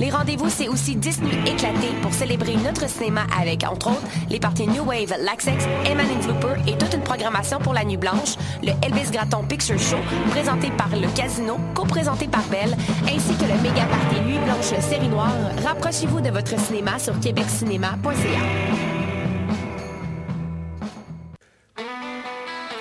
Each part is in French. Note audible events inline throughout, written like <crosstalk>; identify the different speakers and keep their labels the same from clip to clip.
Speaker 1: Les rendez-vous, c'est aussi 10 nuits éclatées pour célébrer notre cinéma avec, entre autres, les parties New Wave, Laxex, Eman Flooper et toute une programmation pour la Nuit Blanche, le Elvis Gratton Picture Show, présenté par le Casino, co-présenté par Belle, ainsi que le méga party Nuit Blanche Série Noire. Rapprochez-vous de votre cinéma sur québeccinéma.ca.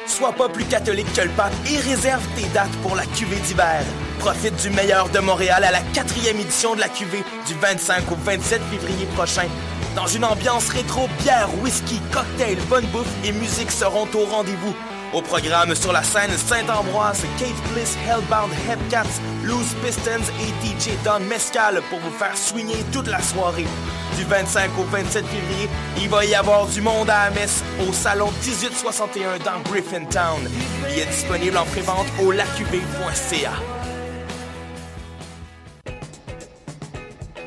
Speaker 2: Sois pas plus catholique que le pape et réserve tes dates pour la cuvée d'hiver. Profite du meilleur de Montréal à la quatrième édition de la cuvée du 25 au 27 février prochain. Dans une ambiance rétro, bière, whisky, cocktail, bonne bouffe et musique seront au rendez-vous. Au programme sur la scène Saint-Ambroise, Kate Bliss, Hellbound, Hepcats, Loose Pistons et DJ Don Mescal pour vous faire swinger toute la soirée. Du 25 au 27 février, il va y avoir du monde à la au salon 1861 dans Griffintown. Il est disponible en prévente au lacuv.ca.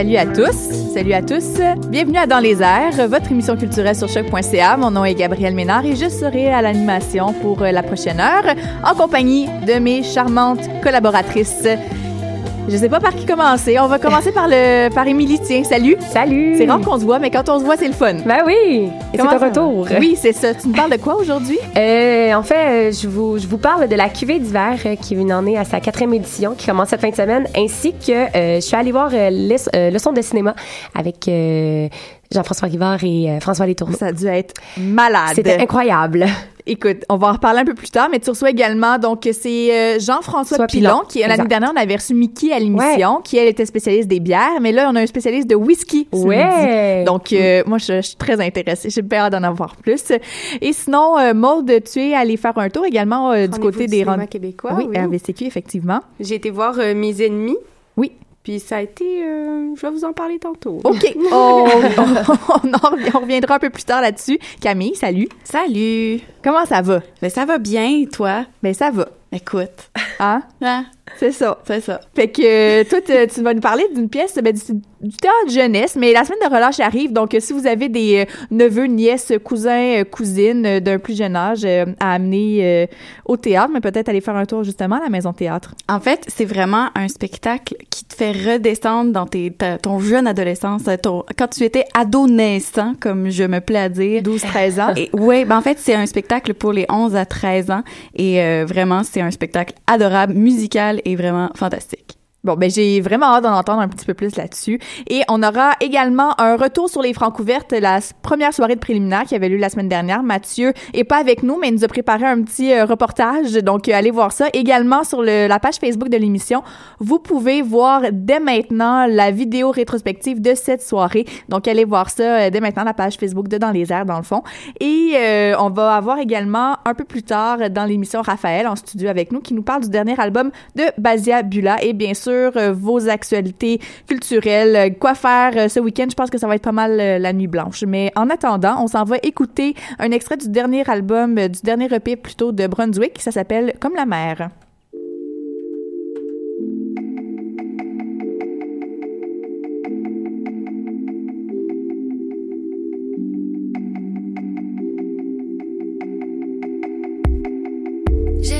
Speaker 3: Salut à tous, salut à tous. Bienvenue à Dans les airs, votre émission culturelle sur choc.ca. Mon nom est Gabrielle Ménard et je serai à l'animation pour la prochaine heure en compagnie de mes charmantes collaboratrices. Je sais pas par qui commencer. On va commencer par le par Émilie. Tiens, salut.
Speaker 4: Salut.
Speaker 3: C'est rare qu'on se voit, mais quand on se voit, c'est le fun.
Speaker 4: Ben oui. Et c'est un retour.
Speaker 3: Oui, c'est ça. Tu me parles de quoi aujourd'hui?
Speaker 4: Euh, en fait, euh, je vous, je vous parle de la cuvée d'hiver euh, qui vient en est à sa quatrième édition qui commence cette fin de semaine, ainsi que euh, je suis allée voir euh, euh, leçon de cinéma avec Jean-François Rivard et François Letourneau.
Speaker 3: Ça a dû être malade.
Speaker 4: C'était incroyable.
Speaker 3: Écoute, on va en reparler un peu plus tard, mais tu reçois également, donc, c'est euh, Jean-François Pilon,
Speaker 4: Pilon,
Speaker 3: qui, l'année dernière, on avait reçu Mickey à l'émission, qui, elle, était spécialiste des bières, mais là, on a un spécialiste de whisky.
Speaker 4: Ouais.
Speaker 3: midi. Donc, euh, moi, je, je suis très intéressée. J'ai hâte d'en avoir plus. Et sinon, euh, Maude, tu es allée faire un tour également euh, du
Speaker 5: Rendez-vous
Speaker 3: côté des
Speaker 5: cinéma
Speaker 3: rendez
Speaker 5: québécois,
Speaker 3: Oui,
Speaker 5: oui.
Speaker 3: RVCQ, effectivement.
Speaker 5: J'ai été voir euh, Mes ennemis. Puis ça a été... euh, je vais vous en parler tantôt.
Speaker 3: OK. <laughs> Oh, on reviendra un peu plus tard là-dessus. Camille, salut.
Speaker 5: Salut!
Speaker 3: Comment ça va?
Speaker 5: Ben ça va bien, toi?
Speaker 3: Ben, ça va.
Speaker 5: Écoute.
Speaker 3: Hein?
Speaker 5: Hein?
Speaker 3: C'est ça.
Speaker 5: C'est ça.
Speaker 3: Fait que euh, toi, tu vas nous parler d'une pièce ben, du, du théâtre jeunesse, mais la semaine de relâche arrive, donc si vous avez des euh, neveux, nièces, cousins, euh, cousines d'un plus jeune âge à amener au théâtre, mais peut-être aller faire un tour justement à la maison théâtre.
Speaker 5: En fait, c'est vraiment un spectacle qui te fait redescendre dans tes, ta- ton jeune adolescence, ton, quand tu étais ado naissant, comme je me plais à dire.
Speaker 3: 12-13 ans.
Speaker 5: Ouais, ben en fait, c'est un spectacle pour les 11 à 13 ans et euh, vraiment, c'est un spectacle adorable, musical et vraiment fantastique.
Speaker 3: Bon, ben j'ai vraiment hâte d'en entendre un petit peu plus là-dessus. Et on aura également un retour sur les francs ouvertes, la première soirée de préliminaire qui avait lieu la semaine dernière. Mathieu est pas avec nous, mais il nous a préparé un petit euh, reportage. Donc, euh, allez voir ça. Également sur la page Facebook de l'émission, vous pouvez voir dès maintenant la vidéo rétrospective de cette soirée. Donc, allez voir ça euh, dès maintenant, la page Facebook de Dans les airs, dans le fond. Et on va avoir également un peu plus tard dans l'émission Raphaël en studio avec nous qui nous parle du dernier album de Basia Bula et bien sûr euh, vos actualités culturelles, euh, quoi faire euh, ce week-end? Je pense que ça va être pas mal la nuit blanche. Mais en attendant, on s'en va écouter un extrait du dernier album, du dernier EP plutôt de Brunswick. Ça s'appelle Comme la mer.
Speaker 4: Du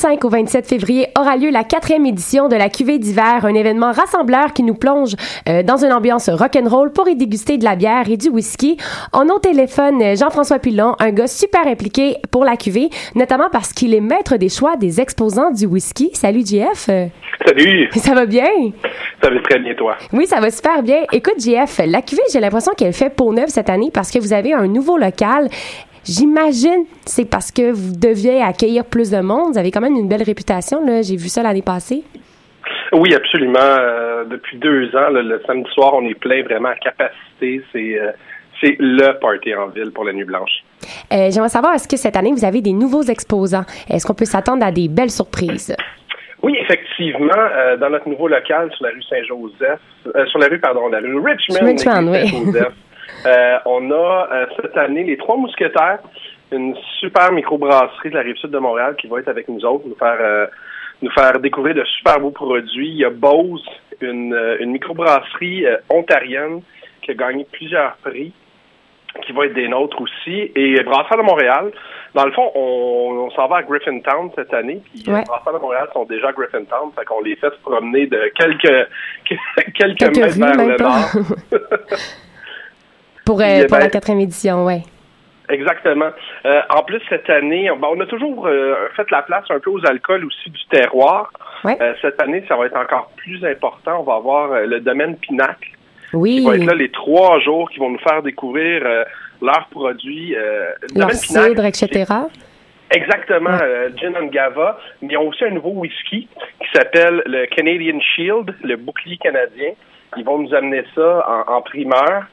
Speaker 4: 25 au 27 février aura lieu la quatrième édition de la cuvée d'hiver, un événement rassembleur qui nous plonge euh, dans une ambiance rock'n'roll pour y déguster de la bière et du whisky. On a au téléphone euh, Jean-François Pilon, un gars super impliqué pour la cuvée, notamment parce qu'il est maître des choix des exposants du whisky. Salut JF.
Speaker 6: Salut. <laughs>
Speaker 4: Ça va bien?
Speaker 6: Ça va très bien toi?
Speaker 4: Oui, ça va super bien. Écoute JF, la cuvée, j'ai l'impression qu'elle fait peau neuve cette année parce que vous avez un nouveau local. J'imagine c'est parce que vous deviez accueillir plus de monde. Vous avez quand même une belle réputation. Là. J'ai vu ça l'année passée.
Speaker 6: Oui, absolument. Euh, depuis deux ans, là, le samedi soir, on est plein vraiment à capacité. C'est euh, c'est le party en ville pour la Nuit Blanche.
Speaker 4: Euh, J'aimerais savoir, est-ce que cette année, vous avez des nouveaux exposants? Est-ce qu'on peut s'attendre à des belles surprises?
Speaker 6: Oui, effectivement, euh, dans notre nouveau local sur la rue Saint-Joseph, euh, sur la rue, pardon, la rue Richmond,
Speaker 4: Richmond, oui.
Speaker 6: Saint-Joseph, <laughs> euh, on a euh, cette année les Trois Mousquetaires, une super microbrasserie de la rive sud de Montréal qui va être avec nous autres, nous faire euh, nous faire découvrir de super beaux produits. Il y a Bose, une, euh, une microbrasserie euh, ontarienne qui a gagné plusieurs prix, qui va être des nôtres aussi. Et Brasseur de Montréal, dans le fond, on, on s'en va à Griffintown cette année. Puis
Speaker 4: Ouais.
Speaker 6: ouais. Brasseur de Montréal sont déjà à Griffintown, fait qu'on les fait se promener de quelques <laughs> quelques,
Speaker 4: Quelques
Speaker 6: mètres vers le nord. <laughs>
Speaker 4: Pour, euh, pour
Speaker 6: ben,
Speaker 4: la quatrième édition, ouais.
Speaker 6: Exactement. Euh, en plus, cette année, on, ben, on a toujours euh, fait la place un peu aux alcools aussi du terroir.
Speaker 4: Ouais.
Speaker 6: Euh, cette année, ça va être encore plus important. On va avoir le domaine Pinacle
Speaker 4: Oui.
Speaker 6: qui va être là les trois jours qui vont nous faire découvrir leurs produits. Le
Speaker 4: Leur cidre, etc.
Speaker 6: Exactement, euh, Gin and Gava. Mais ils ont aussi un nouveau whisky qui s'appelle le Canadian Shield, le bouclier canadien. Ils vont nous amener ça en, en primeur.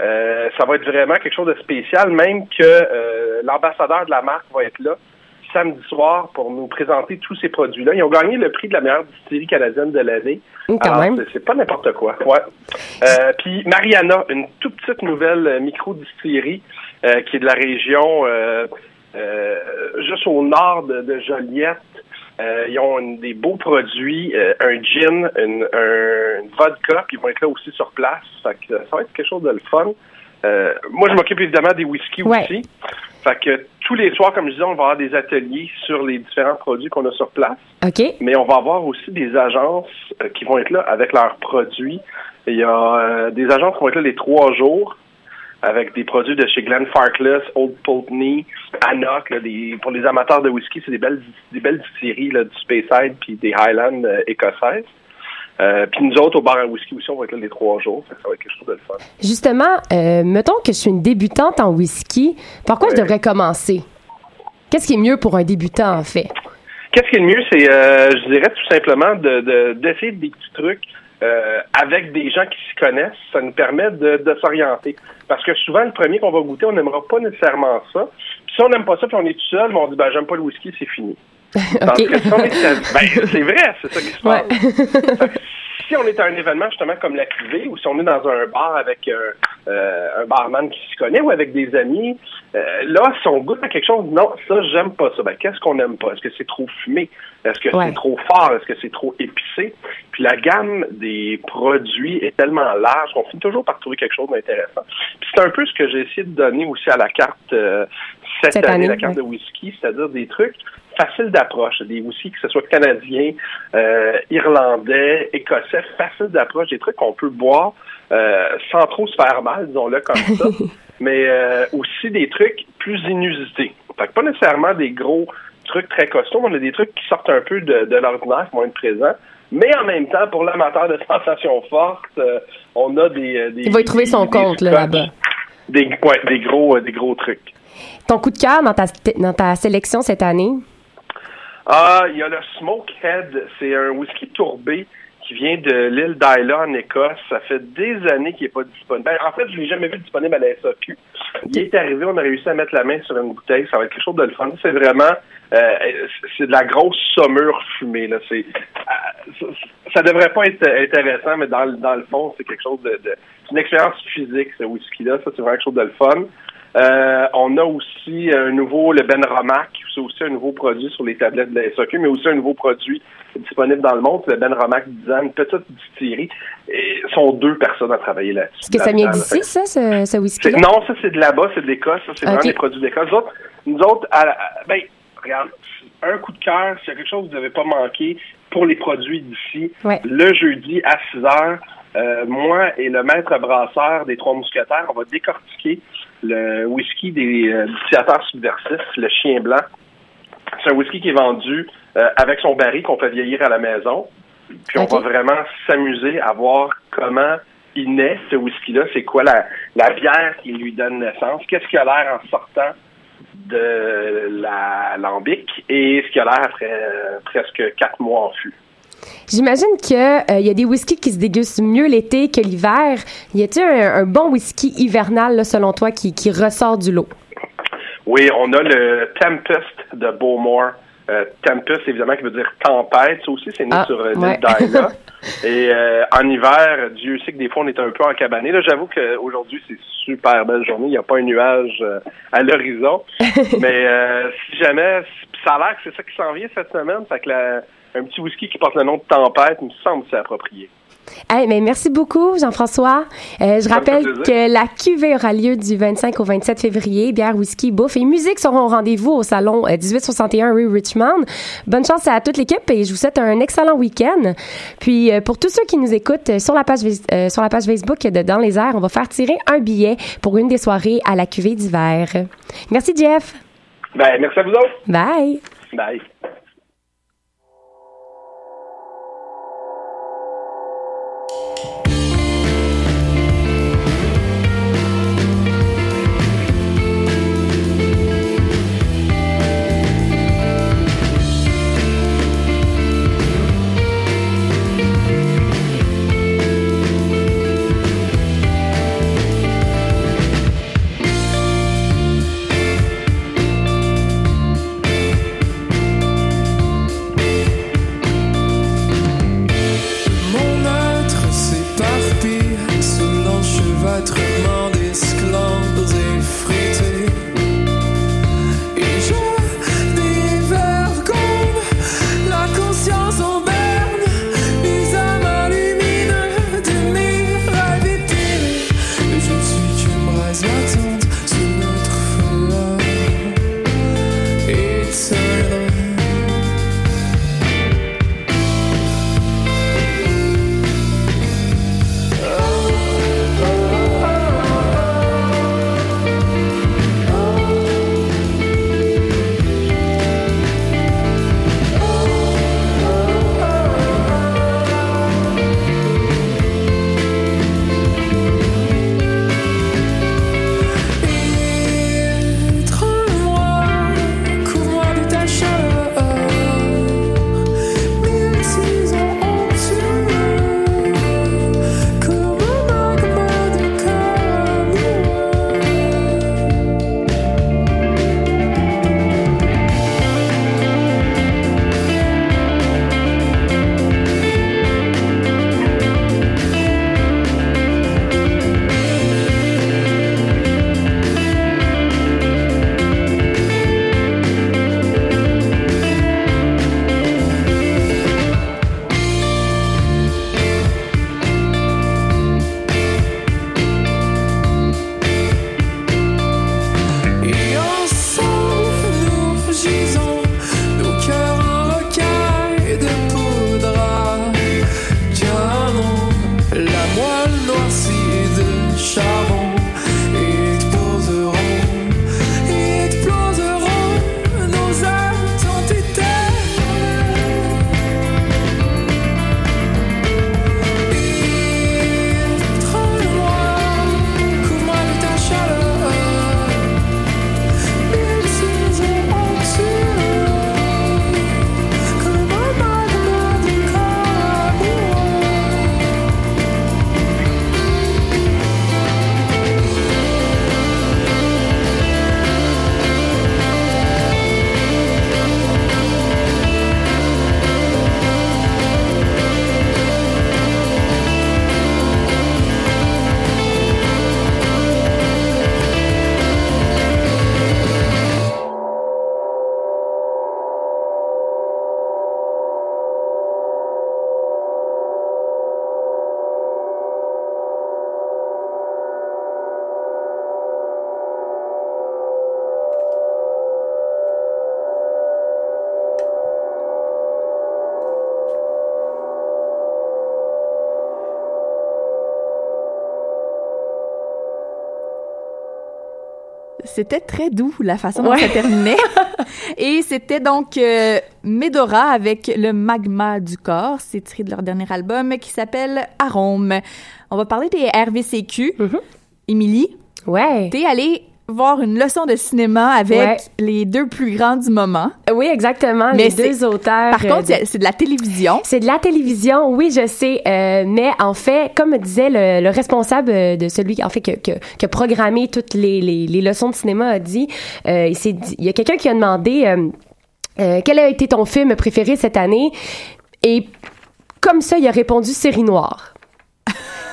Speaker 6: Euh, ça va être vraiment quelque chose de spécial, même que euh, l'ambassadeur de la marque va être là samedi soir pour nous présenter tous ces produits-là. Ils ont gagné le prix de la meilleure distillerie canadienne de l'année.
Speaker 4: Même.
Speaker 6: c'est- pas n'importe quoi. Ouais. Euh, puis Mariana, une toute petite nouvelle euh, micro-distillerie euh, qui est de la région euh, euh, juste au nord de, de Joliette. Euh, ils ont une- des beaux produits, euh, un gin, une, un, une vodka, puis ils vont être là aussi sur place. Fait que, ça va être quelque chose de le fun. Euh, moi, je m'occupe évidemment des whisky
Speaker 4: Ouais.
Speaker 6: aussi. Fait que tous les soirs, comme je disais, on va avoir des ateliers sur les différents produits qu'on a sur place
Speaker 4: OK.
Speaker 6: mais on va avoir aussi des agences euh, qui vont être là avec leurs produits. Il y a euh, des agences qui vont être là les trois jours avec des produits de chez Glenn Farkless, Old Pulteney, Annock. là, des, pour les amateurs de whisky, c'est des belles des belles distilleries là, du Speyside puis des Highlands euh, écossaises. Euh, puis nous autres, au bar à whisky aussi, on va être là les trois jours. Ça va être quelque chose de le fun.
Speaker 4: Justement, euh, mettons que je suis une débutante en whisky. Par quoi je devrais commencer? Qu'est-ce qui est mieux pour un débutant, en fait?
Speaker 6: Qu'est-ce qui est le mieux, c'est, euh, je dirais tout simplement, de, de- d'essayer des petits trucs euh, avec des gens qui s'y connaissent. Ça nous permet de, de s'orienter. Parce que souvent, le premier qu'on va goûter, on n'aimera pas nécessairement ça. Puis si on n'aime pas ça, puis on est tout seul, mais on dit, ben, j'aime pas le whisky, c'est fini. <laughs> Si ben, c'est vrai, c'est ça qui se passe. <laughs> si on est à un événement justement comme la cuvée, ou si on est dans un bar avec un, euh, un barman qui s'y connaît ou avec des amis, euh, là, si on goûte à quelque chose, non, ça, j'aime pas ça. Ben, qu'est-ce qu'on n'aime pas? Est-ce que c'est trop fumé? Est-ce que
Speaker 4: Ouais.
Speaker 6: c'est trop fort? Est-ce que c'est trop épicé? Puis la gamme des produits est tellement large qu'on finit toujours par trouver quelque chose d'intéressant. Puis c'est un peu ce que j'ai essayé de donner aussi à la carte euh, cette,
Speaker 4: Cette
Speaker 6: année,
Speaker 4: année,
Speaker 6: la carte
Speaker 4: ouais.
Speaker 6: de whisky, c'est-à-dire des trucs faciles d'approche, des whisky que ce soit canadiens, euh, irlandais, écossais, faciles d'approche, des trucs qu'on peut boire euh, sans trop se faire mal, disons-le comme ça, <laughs> mais euh, aussi des trucs plus inusités. Fait que pas nécessairement des gros trucs très costauds, mais on a des trucs qui sortent un peu de, de l'ordinaire, qui vont être présents. Mais en même temps, pour l'amateur de sensations fortes, euh, on a des, des
Speaker 4: Il va y trouver son
Speaker 6: des
Speaker 4: compte, là, là-bas.
Speaker 6: Des, ouais, des gros, des gros trucs.
Speaker 4: Ton coup de cœur dans ta, dans ta sélection cette année?
Speaker 6: Ah, il y a le Smokehead. C'est un whisky tourbé qui vient de l'île d'Isla en Écosse. Ça fait des années qu'il n'est pas disponible. Ben, en fait, je l'ai jamais vu disponible à la SAQ. Il est arrivé, on a réussi à mettre la main sur une bouteille. Ça va être quelque chose de le fun. C'est vraiment, euh, c'est de la grosse saumure fumée. Là. C'est, euh, ça, devrait pas être intéressant, mais dans, le- dans le fond, c'est quelque chose de, de c'est une expérience physique ce whisky-là. Ça, c'est vraiment quelque chose de le fun. Euh, on a aussi un nouveau, le Ben Romac, c'est aussi un nouveau produit sur les tablettes de la SAQ, mais aussi un nouveau produit disponible dans le monde, le Ben Romac 10 ans, une petite distillerie. Et sont deux personnes à travailler là-dessus.
Speaker 4: Est-ce que ça vient d'ici, ça, ce, ce whisky-là?
Speaker 6: Non, ça c'est de là-bas, c'est de l'Écosse, ça c'est vraiment des produits d'Écosse. Nous autres, nous autres à la- ben, regarde, un coup de cœur, s'il y a quelque chose que vous n'avez pas manqué pour les produits d'ici,
Speaker 4: Ouais.
Speaker 6: le jeudi à 6 heures, euh, moi et le maître brasseur des Trois Mousquetaires, on va décortiquer le whisky des euh, distillerateurs subversifs, le chien blanc. C'est un whisky qui est vendu euh, avec son baril qu'on fait vieillir à la maison. Puis on va vraiment s'amuser à voir comment il naît, ce whisky-là. C'est quoi la, la bière qui lui donne naissance? Qu'est-ce qu'il a l'air en sortant de la lambic et ce qu'il a l'air après euh, presque quatre mois en fût.
Speaker 4: J'imagine que euh, y a des whiskies qui se dégustent mieux l'été que l'hiver. Y a-t-il un, bon whisky hivernal, selon toi, qui, qui ressort du lot?
Speaker 6: Oui, on a le Tempest de Bowmore. Euh, Tempest, évidemment, qui veut dire tempête. Ça aussi, c'est né
Speaker 4: Ah,
Speaker 6: sur euh,
Speaker 4: ouais. <laughs>
Speaker 6: Et euh, en hiver, Dieu sait que des fois, on est un peu encabané. Là, j'avoue qu'aujourd'hui, c'est super belle journée. Il n'y a pas un nuage euh, à l'horizon. <laughs> Mais euh, si jamais, ça a l'air que c'est ça qui s'en vient cette semaine. Fait que la- un petit whisky qui porte le nom de tempête, il me semble que c'est approprié.
Speaker 4: Hey, mais merci beaucoup, Jean-François. Euh, je rappelle que la cuvée aura lieu du 25 au 27 février. Bière, whisky, bouffe et musique seront au rendez-vous au salon euh, 1861 rue Richmond. Bonne chance à toute l'équipe et je vous souhaite un excellent week-end. Puis, euh, pour tous ceux qui nous écoutent euh, sur la page euh, sur la page Facebook de Dans les airs, on va faire tirer un billet pour une des soirées à la cuvée d'hiver. Merci, Jeff.
Speaker 6: Ben, merci à vous autres.
Speaker 4: Bye.
Speaker 6: Bye.
Speaker 3: C'était très doux la façon dont
Speaker 4: Ouais.
Speaker 3: ça terminait. <laughs> Et c'était donc euh, Medora avec le magma du corps. C'est tiré de leur dernier album qui s'appelle Arôme. On va parler des RVCQ.
Speaker 4: Mhm.
Speaker 3: Émilie,
Speaker 4: Ouais.
Speaker 3: t'es allée voir une leçon de cinéma avec
Speaker 4: Ouais.
Speaker 3: les deux plus grands du moment.
Speaker 4: Oui, exactement.
Speaker 3: Mais
Speaker 4: les deux auteurs.
Speaker 3: Par
Speaker 4: euh,
Speaker 3: contre,
Speaker 4: de-
Speaker 3: c'est- de la télévision.
Speaker 4: C'est de la télévision, oui, je sais, euh, mais en fait, comme disait le, le responsable euh, de celui en fait que, que, que programmé toutes les, les, les leçons de cinéma a dit, euh, il dit- il y a quelqu'un qui a demandé euh, quel a été ton film préféré cette année? Et comme ça, il a répondu Série Noire.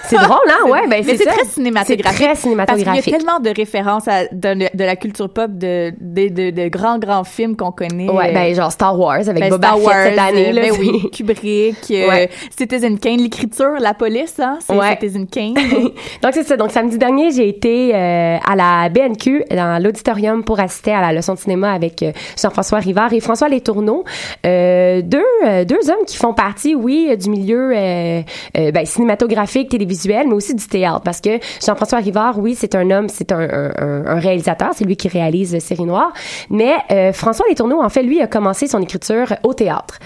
Speaker 4: C'est drôle, hein? Ouais, ben
Speaker 3: Mais
Speaker 4: c'est
Speaker 3: très cinématographique.
Speaker 4: très
Speaker 3: Parce qu'il y a
Speaker 4: cinématographique.
Speaker 3: tellement de références à, de, de la culture pop, de, de, de, de grands, grands films qu'on connaît.
Speaker 4: Ouais,
Speaker 3: Euh,
Speaker 4: ben genre Star Wars avec
Speaker 3: ben,
Speaker 4: Boba
Speaker 3: Star
Speaker 4: Fett
Speaker 3: Wars,
Speaker 4: cette année.
Speaker 3: euh,
Speaker 4: Là,
Speaker 3: ben oui, <laughs> Kubrick, euh,
Speaker 4: Ouais.
Speaker 3: Citizen Kane, l'écriture, la police, hein, c'est
Speaker 4: Ouais.
Speaker 3: Citizen Kane. <laughs>
Speaker 4: Donc c'est ça. Donc samedi dernier, j'ai été euh, à la BNQ dans l'auditorium pour assister à la leçon de cinéma avec euh, Jean-François Rivard et François Letourneau, euh, deux euh, deux hommes qui font partie, oui, du milieu euh, euh, ben, cinématographique, télévisuel, mais aussi du théâtre, parce que Jean-François Rivard, oui, c'est un homme, c'est un, un, un- un réalisateur, c'est lui qui réalise euh, Série Noire, mais euh, François Letourneau, en fait, lui a commencé son écriture au théâtre,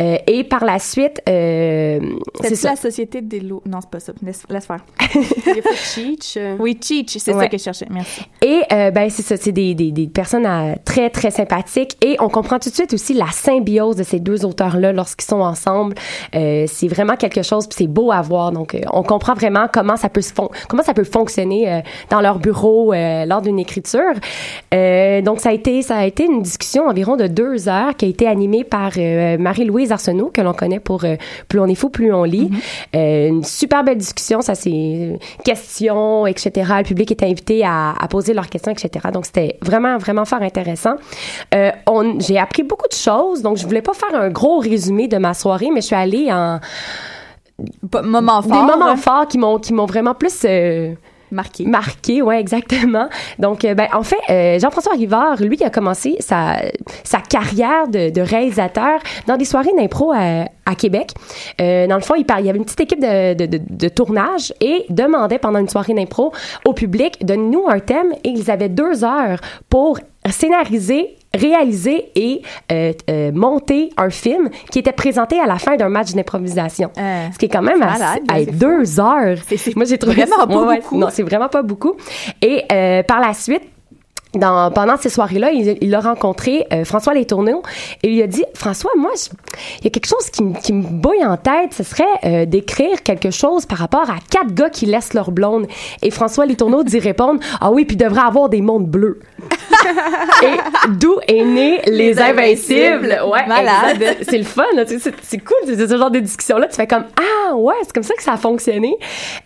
Speaker 4: Euh, et par la suite, euh, c'est
Speaker 3: la société des lots. Non, c'est pas ça. Laisse, laisse faire. <laughs>
Speaker 7: Cheech. euh,
Speaker 3: Oui, Cheech, c'est
Speaker 4: Ouais.
Speaker 3: ça que je cherchais. Merci.
Speaker 4: Et ben c'est ça, c'est des, des, des personnes très très sympathiques et on comprend tout de suite aussi la symbiose de ces deux auteurs là lorsqu'ils sont ensemble. C'est vraiment quelque chose, puis c'est beau à voir. Donc on comprend vraiment comment ça peut se fon- comment ça peut fonctionner euh, dans leur bureau euh, lors d'une écriture. Euh, donc ça a été ça a été une discussion environ de deux heures qui a été animée par Marie-Louise Arsenault que l'on connaît pour Plus on est fou, plus on lit. Euh, une super belle discussion, ça c'est questions, etc. Le public était invité à, à poser leurs questions, etc. Donc c'était vraiment vraiment fort intéressant. On, j'ai appris beaucoup de choses, donc je voulais pas faire un gros résumé de ma soirée, mais je suis allée en
Speaker 3: Pas- Moment fort.
Speaker 4: des moments
Speaker 3: hein,
Speaker 4: forts qui m'ont qui m'ont vraiment plus euh,
Speaker 3: marqué.
Speaker 4: marqué, ouais, exactement. Donc, euh, ben, en fait, euh, Jean-François Rivard, lui, a commencé sa, sa carrière de, de réalisateur dans des soirées d'impro à, à Québec. Euh, dans le fond, il, y avait une petite équipe de, de, de, de tournage et demandait pendant une soirée d'impro au public, donne-nous un thème et ils avaient deux heures pour scénariser réaliser et euh, euh, monter un film qui était présenté à la fin d'un match d'improvisation.
Speaker 3: Euh,
Speaker 4: Ce qui est quand même
Speaker 3: malade, c'est
Speaker 4: deux heures.
Speaker 3: C'est- c'est
Speaker 4: Moi, j'ai trouvé
Speaker 3: vraiment
Speaker 4: ça-
Speaker 3: pas
Speaker 4: ouais,
Speaker 3: beaucoup.
Speaker 4: non, c'est vraiment pas beaucoup. Et euh, par la suite, dans, pendant ces soirées-là, il, il a rencontré euh, François Letourneau et il lui a dit François, moi, il y a quelque chose qui, me- qui me bouille en tête, ce serait euh, d'écrire quelque chose par rapport à quatre gars qui laissent leur blonde. Et François Letourneau dit répondre Ah oui, puis devrait avoir des mondes bleus. <laughs> et d'où est né Les,
Speaker 3: Les
Speaker 4: Invincibles.
Speaker 3: Invincibles.
Speaker 4: Ouais,
Speaker 3: Malade.
Speaker 4: C'est le fun, c'est cool, c'est ce genre de discussion-là. Tu fais comme Ah ouais, c'est comme ça que ça a fonctionné.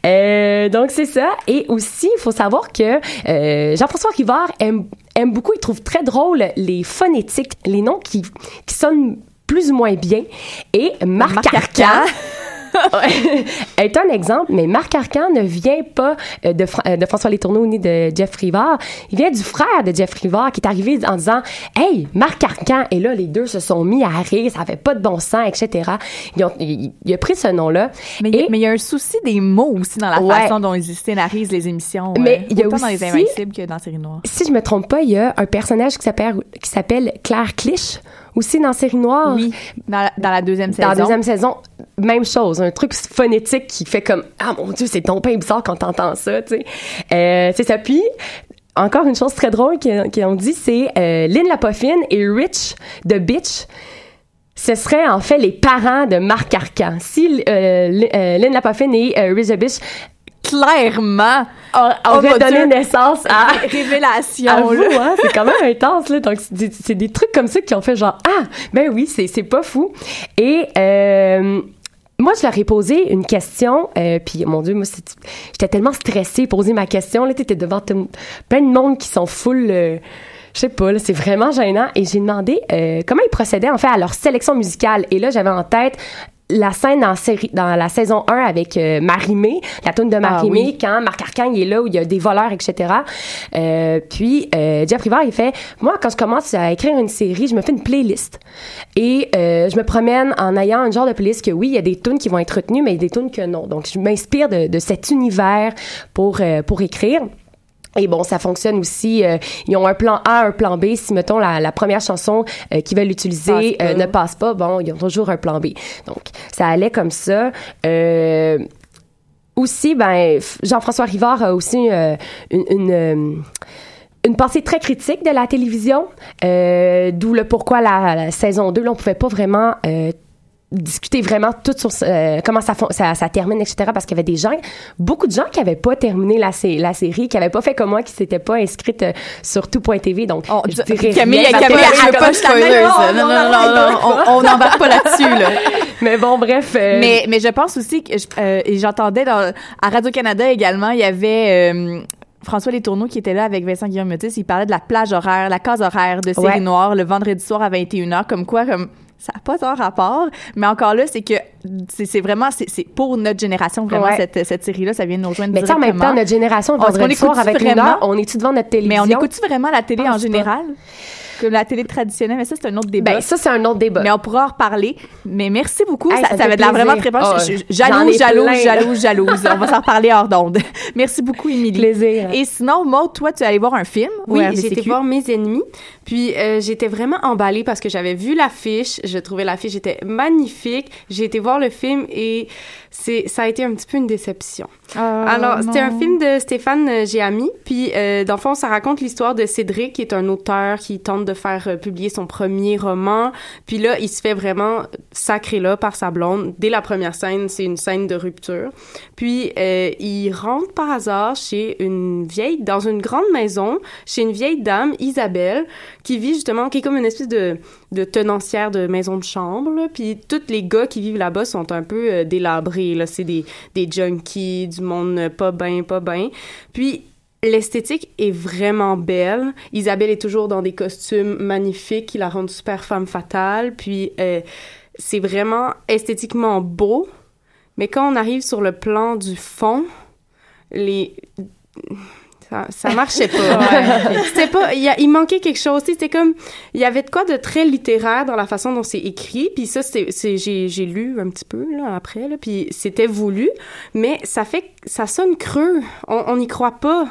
Speaker 4: Euh, donc c'est ça. Et aussi, il faut savoir que euh, Jean-François Rivard aime, aime beaucoup, il trouve très drôle les phonétiques, les noms qui, qui sonnent plus ou moins bien. Et Marc,
Speaker 3: Marc
Speaker 4: Arcan.
Speaker 3: Arcan. <laughs> <laughs>
Speaker 4: Est un exemple, mais Marc Arcan ne vient pas euh, de, Fra- euh, de François Letourneau ni de Jeff Rivard. Il vient du frère de Jeff Rivard qui est arrivé en disant Hey, Marc Arcan. Et là, les deux se sont mis à rire, ça fait pas de bon sens, etc. Ils ont- il, il a pris ce nom-là.
Speaker 3: Mais il y a-
Speaker 4: Et-
Speaker 3: mais il y a un souci des mots aussi dans la
Speaker 4: Ouais.
Speaker 3: façon dont ils scénarisent les émissions.
Speaker 4: Mais
Speaker 3: euh,
Speaker 4: il y a
Speaker 3: autant dans les
Speaker 4: aussi-
Speaker 3: Invincibles que dans Série Noire.
Speaker 4: Si je me trompe pas, il y a un personnage qui s'appelle qui s'appelle Claire Clich aussi dans Série Noire.
Speaker 3: Oui, dans la, dans la deuxième saison.
Speaker 4: Dans la deuxième saison, même chose, un truc phonétique qui fait comme ah mon dieu, c'est ton pain bizarre quand t'entends ça, tu sais. Euh, c'est ça. Puis encore une chose très drôle qu'ils ont dit, c'est euh, Lynn Lapoffine et Rich de Bitch. Ce serait en fait les parents de Marc Arcan. Si euh, Li- euh, Lynn Lapoffine et euh, Bitch
Speaker 3: Clairement.
Speaker 4: donné
Speaker 3: Dieu.
Speaker 4: naissance à
Speaker 3: Révélation.
Speaker 4: à vous,
Speaker 3: là.
Speaker 4: hein, c'est quand même intense, là. Donc, c'est des, trucs comme ça qui ont fait genre, ah, ben oui, c'est, c'est pas fou. Et, euh, moi, je leur ai posé une question, euh, puis mon Dieu, moi, c'est- j'étais tellement stressée poser ma question. Là, t'étais devant plein de monde qui sont full, euh, je sais pas, là, c'est vraiment gênant. Et j'ai demandé euh, comment ils procédaient, en fait, à leur sélection musicale. Et là, j'avais en tête la scène dans, série, dans la saison 1 avec euh, Marie-Mé, la tune de Marie-Mé,
Speaker 3: oui.
Speaker 4: quand Marc Arcan il est là où il y a des voleurs, etc. Euh, puis euh, Jeff Rivard, il fait, moi, quand je commence à écrire une série, je me fais une playlist. Et euh, je me promène en ayant un genre de playlist que oui, il y a des tunes qui vont être retenues, mais il y a des tunes que non. Donc, je m'inspire de, de cet univers pour, euh, pour écrire. Et bon, ça fonctionne aussi. euh, ils ont un plan A, un plan B. Si, mettons, la, la première chanson euh, qu'ils veulent utiliser
Speaker 3: Passe
Speaker 4: euh, ne passe pas, bon, ils ont toujours un plan B. Donc, ça allait comme ça. Euh, aussi, ben, Jean-François Rivard a aussi une... une une pensée très critique de la télévision, euh, d'où le pourquoi la, la saison 2, là, on pouvait pas vraiment euh, discuter vraiment tout sur euh, comment ça, ça, ça termine, etc. Parce qu'il y avait des gens, beaucoup de gens qui avaient pas terminé la, sé- la série, qui avaient pas fait comme moi, qui s'étaient pas inscrites euh, sur tout.tv. Donc,
Speaker 3: On-
Speaker 4: je dirais
Speaker 3: Camille,
Speaker 4: rien, parce
Speaker 3: Camille,
Speaker 4: que-
Speaker 3: je veux pas. Non, non, non, on- n'embarque pas là-dessus, là. <laughs>
Speaker 4: Mais bon, bref. euh,
Speaker 3: Mais, mais je pense aussi que j'entendais à Radio-Canada également, il y avait François Letourneau qui était là avec Vincent Guillaume Métis. Il parlait de la plage horaire, la case horaire de série
Speaker 4: Ouais.
Speaker 3: noire le vendredi soir à 21h, comme quoi, comme ça n'a pas tant rapport. Mais encore là, c'est que c'est vraiment, c'est pour notre génération, vraiment,
Speaker 4: Ouais.
Speaker 3: cette, cette série-là, ça vient de nous rejoindre
Speaker 4: mais en même temps, notre génération, le
Speaker 3: Est-ce qu'on
Speaker 4: vendredi soir, avec
Speaker 3: vraiment?
Speaker 4: on est-tu devant notre
Speaker 3: mais
Speaker 4: télévision?
Speaker 3: on écoute-tu vraiment la télé en
Speaker 4: pas.
Speaker 3: Comme la télé traditionnelle, mais ça, c'est un autre débat.
Speaker 4: Ben, ça, c'est un autre débat.
Speaker 3: Mais on pourra en reparler. Mais merci beaucoup.
Speaker 4: Hey,
Speaker 3: ça,
Speaker 4: ça
Speaker 3: ça
Speaker 4: fait
Speaker 3: avait de la
Speaker 4: plaisir.
Speaker 3: vraiment très je-
Speaker 4: j'en
Speaker 3: Jalouse, jalouse, jalouse, jalouse. On va s'en reparler hors d'onde. <laughs> Merci beaucoup, Émilie.
Speaker 4: Plaisir.
Speaker 3: Et sinon, Maud, toi, tu es allée voir un film
Speaker 8: Oui, j'ai été voir mes ennemis. Puis euh, j'étais vraiment emballée parce que j'avais vu l'affiche. Je trouvais l'affiche était magnifique. J'ai été voir le film et c'est ça a été un petit peu une déception.
Speaker 3: Ah,
Speaker 8: Alors, c'était un film de Stéphane euh, Géami. Puis, euh, dans le fond, ça raconte l'histoire de Cédric, qui est un auteur qui tente de faire euh, publier son premier roman. Puis là, il se fait vraiment sacré là par sa blonde. Dès la première scène, c'est une scène de rupture. Puis, euh, il rentre par hasard chez une vieille, dans une grande maison, chez une vieille dame, Isabelle, qui vit justement, qui est comme une espèce de, de tenancière de maison de chambre. Puis, tous les gars qui vivent là-bas sont un peu euh, délabrés. Là. C'est des, des junkies, du monde pas bien, pas bien. Puis, l'esthétique est vraiment belle. Isabelle est toujours dans des costumes magnifiques qui la rendent super femme fatale. Puis, euh, c'est vraiment esthétiquement beau. Mais quand on arrive sur le plan du fond, les... Ça, ça marchait pas. <laughs> C'était pas... Il, y a- il manquait quelque chose. C'était comme... Il y avait de quoi de très littéraire dans la façon dont c'est écrit. Puis ça, c'est, j'ai lu un petit peu là, après. Là, puis c'était voulu. Mais ça fait... Ça sonne creux. On n'y croit pas.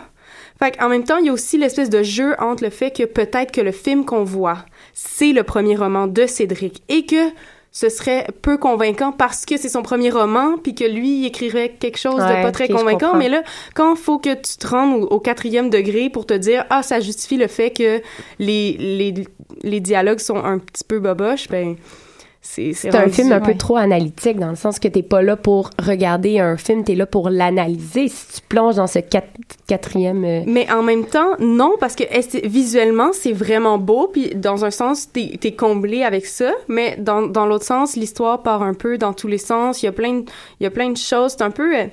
Speaker 8: Fait en même temps, il y a aussi l'espèce de jeu entre le fait que peut-être que le film qu'on voit, c'est le premier roman de Cédric et que ce serait peu convaincant parce que c'est son premier roman puis que lui il écrirait quelque chose de pas très convaincant. Mais là, quand il faut que tu te rendes au, au quatrième degré pour te dire ah ça justifie le fait que les les, les dialogues sont un petit peu boboches, ben c'est
Speaker 4: C'est un film un peu trop analytique dans le sens que t'es pas là pour regarder un film, t'es là pour l'analyser. Si tu plonges dans ce quat- quatrième, euh,
Speaker 8: Mais en même temps, non, parce que est- visuellement, c'est vraiment beau, puis dans un sens, t'es es comblé avec ça, mais dans, dans l'autre sens, l'histoire part un peu dans tous les sens. Il y a plein de, il y a plein de choses. C'est un peu... euh,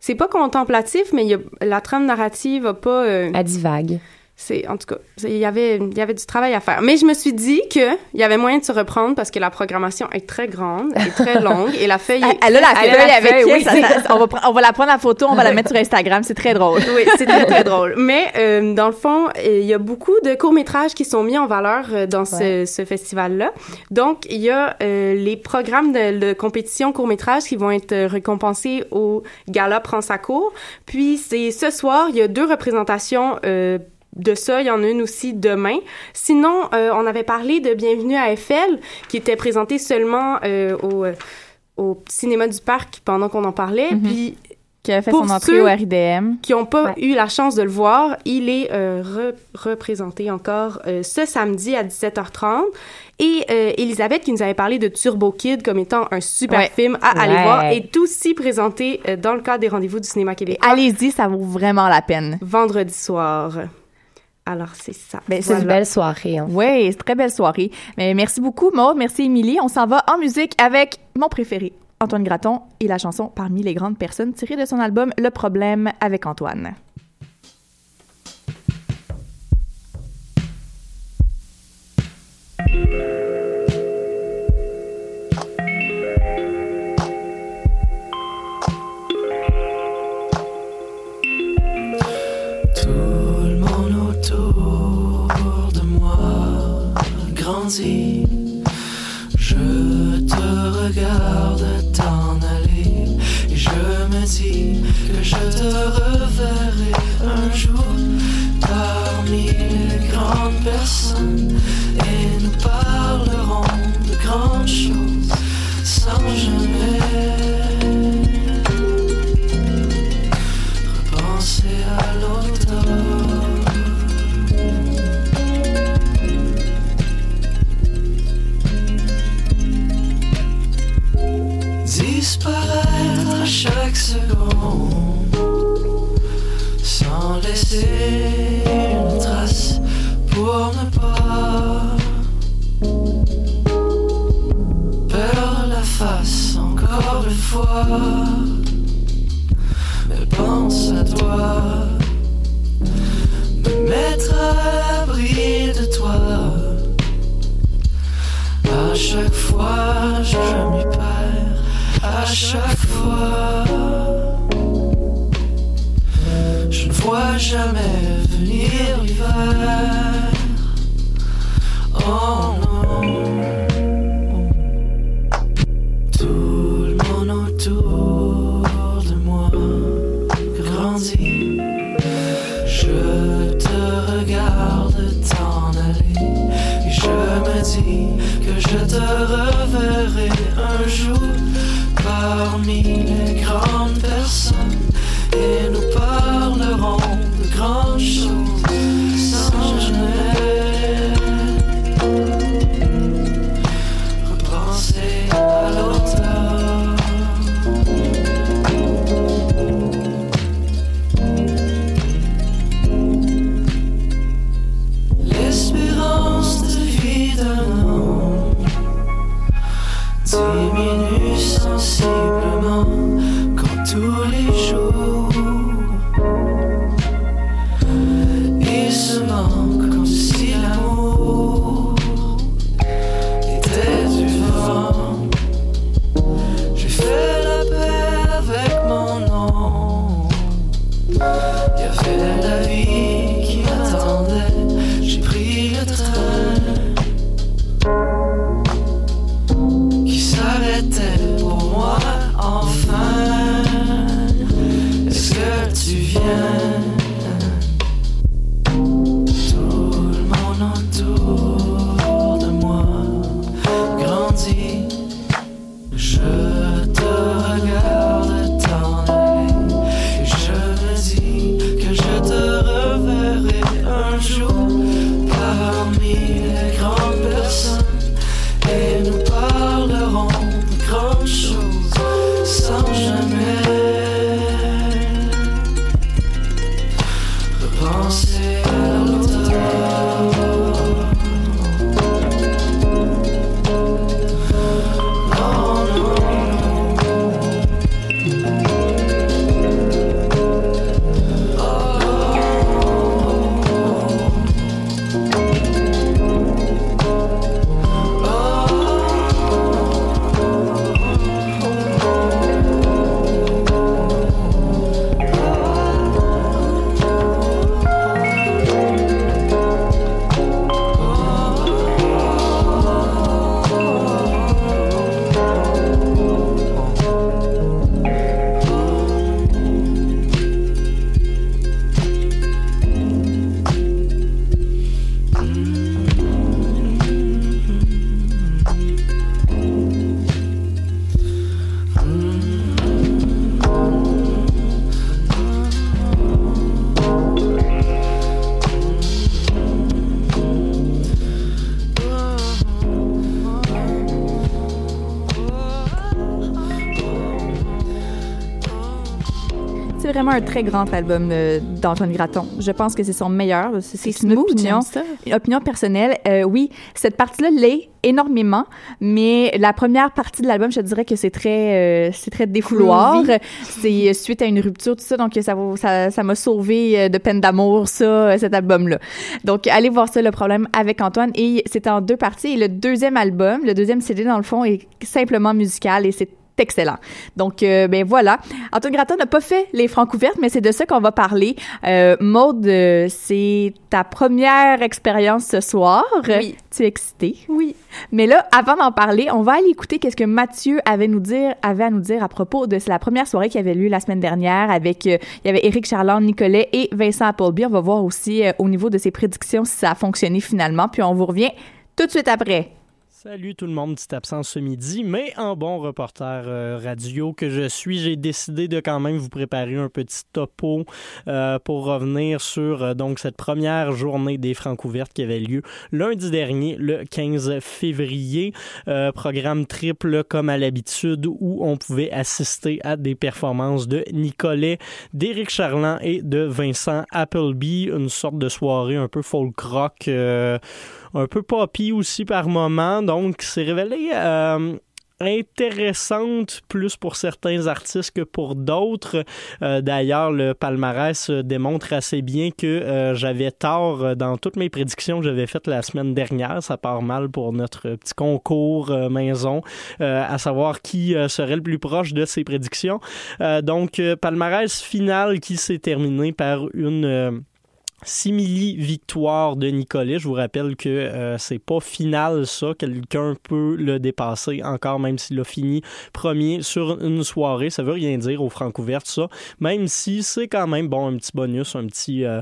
Speaker 8: c'est pas contemplatif, mais il y a, la trame narrative a pas... euh,
Speaker 4: à divague.
Speaker 8: C'est en tout cas, il y avait il y avait du travail à faire. Mais je me suis dit que il y avait moyen de se reprendre parce que la programmation est très grande et très <laughs> longue et la feuille est
Speaker 3: Elle a la
Speaker 8: elle
Speaker 3: feuille
Speaker 8: a la
Speaker 3: avec
Speaker 8: feuille,
Speaker 3: elle.
Speaker 8: oui,
Speaker 3: ça-
Speaker 8: c'est-
Speaker 3: ça- on, va, on va la prendre en photo, on va la mettre sur Instagram. C'est très drôle.
Speaker 8: Oui, c'est très, très drôle. Mais euh, dans le fond, euh, il y a beaucoup de courts-métrages qui sont mis en valeur euh, dans ce, ce festival-là. Donc, il y a euh, les programmes de, de compétition courts-métrages qui vont être euh, récompensés au Gala Prend sa cour. Puis, c'est ce soir, il y a deux représentations euh, de ça, il y en a une aussi demain. Sinon, euh, on avait parlé de Bienvenue à Eiffel, qui était présenté seulement euh, au, euh, au cinéma du parc pendant qu'on en parlait. Puis
Speaker 3: Qui a fait
Speaker 8: Pour
Speaker 3: son entrée
Speaker 8: ceux-
Speaker 3: au RIDM.
Speaker 8: qui n'ont pas
Speaker 4: Ouais.
Speaker 8: eu la chance de le voir, il est euh, re- représenté encore euh, ce samedi à 17h30. Et euh, Elisabeth, qui nous avait parlé de Turbo Kid comme étant un super
Speaker 3: Ouais.
Speaker 8: film à aller
Speaker 4: Ouais.
Speaker 8: voir, est aussi présenté dans le cadre des rendez-vous du cinéma québécois
Speaker 3: allez-y, ça vaut vraiment la peine.
Speaker 8: vendredi soir. Alors, c'est ça.
Speaker 3: Ben,
Speaker 4: C'est une belle soirée. Hein.
Speaker 3: Oui, c'est une très belle soirée. Mais merci beaucoup, Maud. Merci, Émilie. On s'en va en musique avec mon préféré, Antoine Graton, et la chanson Parmi les grandes personnes tirée de son album Le problème avec Antoine.
Speaker 9: Je te regarde t'en aller. Et je me dis que je te reverrai un jour parmi les grandes personnes
Speaker 3: vraiment un très grand album euh, d'Antoine Graton. Je pense que c'est son meilleur. C'est une
Speaker 7: smooth,
Speaker 3: opinion, une opinion personnelle. Euh, oui, cette partie-là l'est énormément, mais la première partie de l'album, je dirais que c'est très, euh, c'est très défouloir. C'est euh, suite à une rupture, tout ça, donc ça va- ça, ça m'a sauvé de peine d'amour, ça, cet album-là. Donc, allez voir ça, le problème avec Antoine. Et c'est en deux parties. Et le deuxième album, le deuxième CD, dans le fond, est simplement musical et c'est excellent. Donc, euh, ben voilà. Antoine Graton n'a pas fait les francs ouvertes, mais c'est de ça qu'on va parler. Euh, Maude, euh, c'est ta première expérience ce soir.
Speaker 7: Oui.
Speaker 3: Tu es excitée?
Speaker 7: Oui.
Speaker 3: Mais là, avant d'en parler, on va aller écouter qu'est-ce que Mathieu avait nous dire, avait à nous dire à propos de la première soirée qui avait lieu la semaine dernière avec, euh, il y avait Éric Charland, Nicolet et Vincent Appleby. On va voir aussi euh, au niveau de ses prédictions si ça a fonctionné finalement. Puis on vous revient tout de suite après.
Speaker 10: Salut tout le monde, petite absence ce midi, mais en bon reporter euh, radio que je suis, j'ai décidé de quand même vous préparer un petit topo euh, pour revenir sur euh, donc cette première journée des Francs ouvertes qui avait lieu lundi dernier, le 15 février. Programme triple comme à l'habitude où on pouvait assister à des performances de Nicolet, d'Éric Charland et de Vincent Appleby, une sorte de soirée un peu folk rock. Un peu poppy aussi par moment. Donc, c'est révélé euh, intéressante plus pour certains artistes que pour d'autres. Euh, D'ailleurs, le palmarès démontre assez bien que euh, j'avais tort dans toutes mes prédictions que j'avais faites la semaine dernière. Ça part mal pour notre petit concours euh, maison, à savoir qui serait le plus proche de ces prédictions. Donc, palmarès final qui s'est terminé par une... euh, simili victoire de Nicolet. Je vous rappelle que euh, c'est pas final ça, quelqu'un peut le dépasser encore même s'il a fini premier sur une soirée, ça veut rien dire au Francouverte ça, même si c'est quand même bon un petit bonus, un petit euh,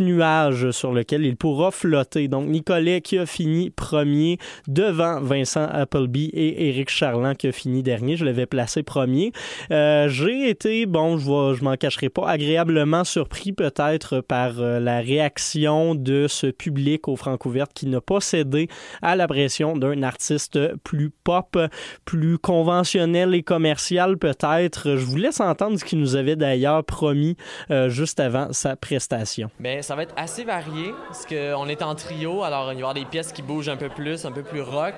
Speaker 10: nuage sur lequel il pourra flotter. Donc Nicolet qui a fini premier devant Vincent Appleby et Éric Charland qui a fini dernier, je l'avais placé premier. Euh, j'ai été bon, je m'en cacherai pas agréablement surpris peut-être par la réaction de ce public au Francouverte qui n'a pas cédé à la pression d'un artiste plus pop, plus conventionnel et commercial peut-être. Je vous laisse entendre ce qu'il nous avait d'ailleurs promis euh, juste avant sa prestation.
Speaker 11: Ben, ça va être assez varié parce qu'on est en trio, alors il va y avoir des pièces qui bougent un peu plus, un peu plus rock,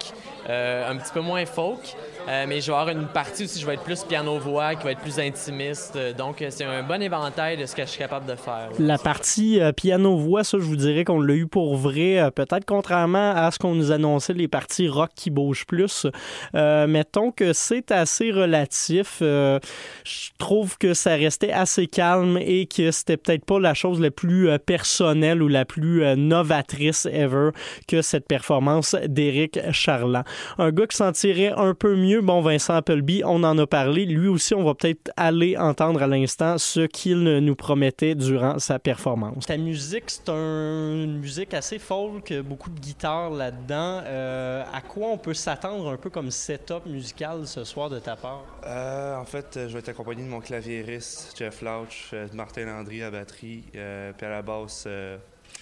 Speaker 11: euh, un petit peu moins folk. Euh, mais je vais avoir une partie aussi, je vais être plus piano-voix, qui va être plus intimiste. Euh, Donc, euh, c'est un bon éventail de ce que je suis capable de faire.
Speaker 10: La partie piano-voix, ça, je vous dirais qu'on l'a eu pour vrai. Peut-être contrairement à ce qu'on nous annonçait, les parties rock qui bougent plus. Mettons que c'est assez relatif. Je trouve que ça restait assez calme et que c'était peut-être pas la chose la plus personnelle ou la plus novatrice ever que cette performance d'Éric Charland. Un gars qui s'en tirait un peu mieux, bon, Vincent Appleby, on en a parlé. Lui aussi, on va peut-être aller entendre à l'instant ce qu'il nous promettait durant sa performance. Ta musique, c'est un- une musique assez folk, beaucoup de guitare là-dedans. Euh, à quoi on peut s'attendre un peu comme setup musical ce soir de ta part?
Speaker 12: Euh, en fait, euh, je vais être accompagné de mon claviériste Jeff Lauch, euh, de Martin Landry à batterie, euh, puis à la basse euh,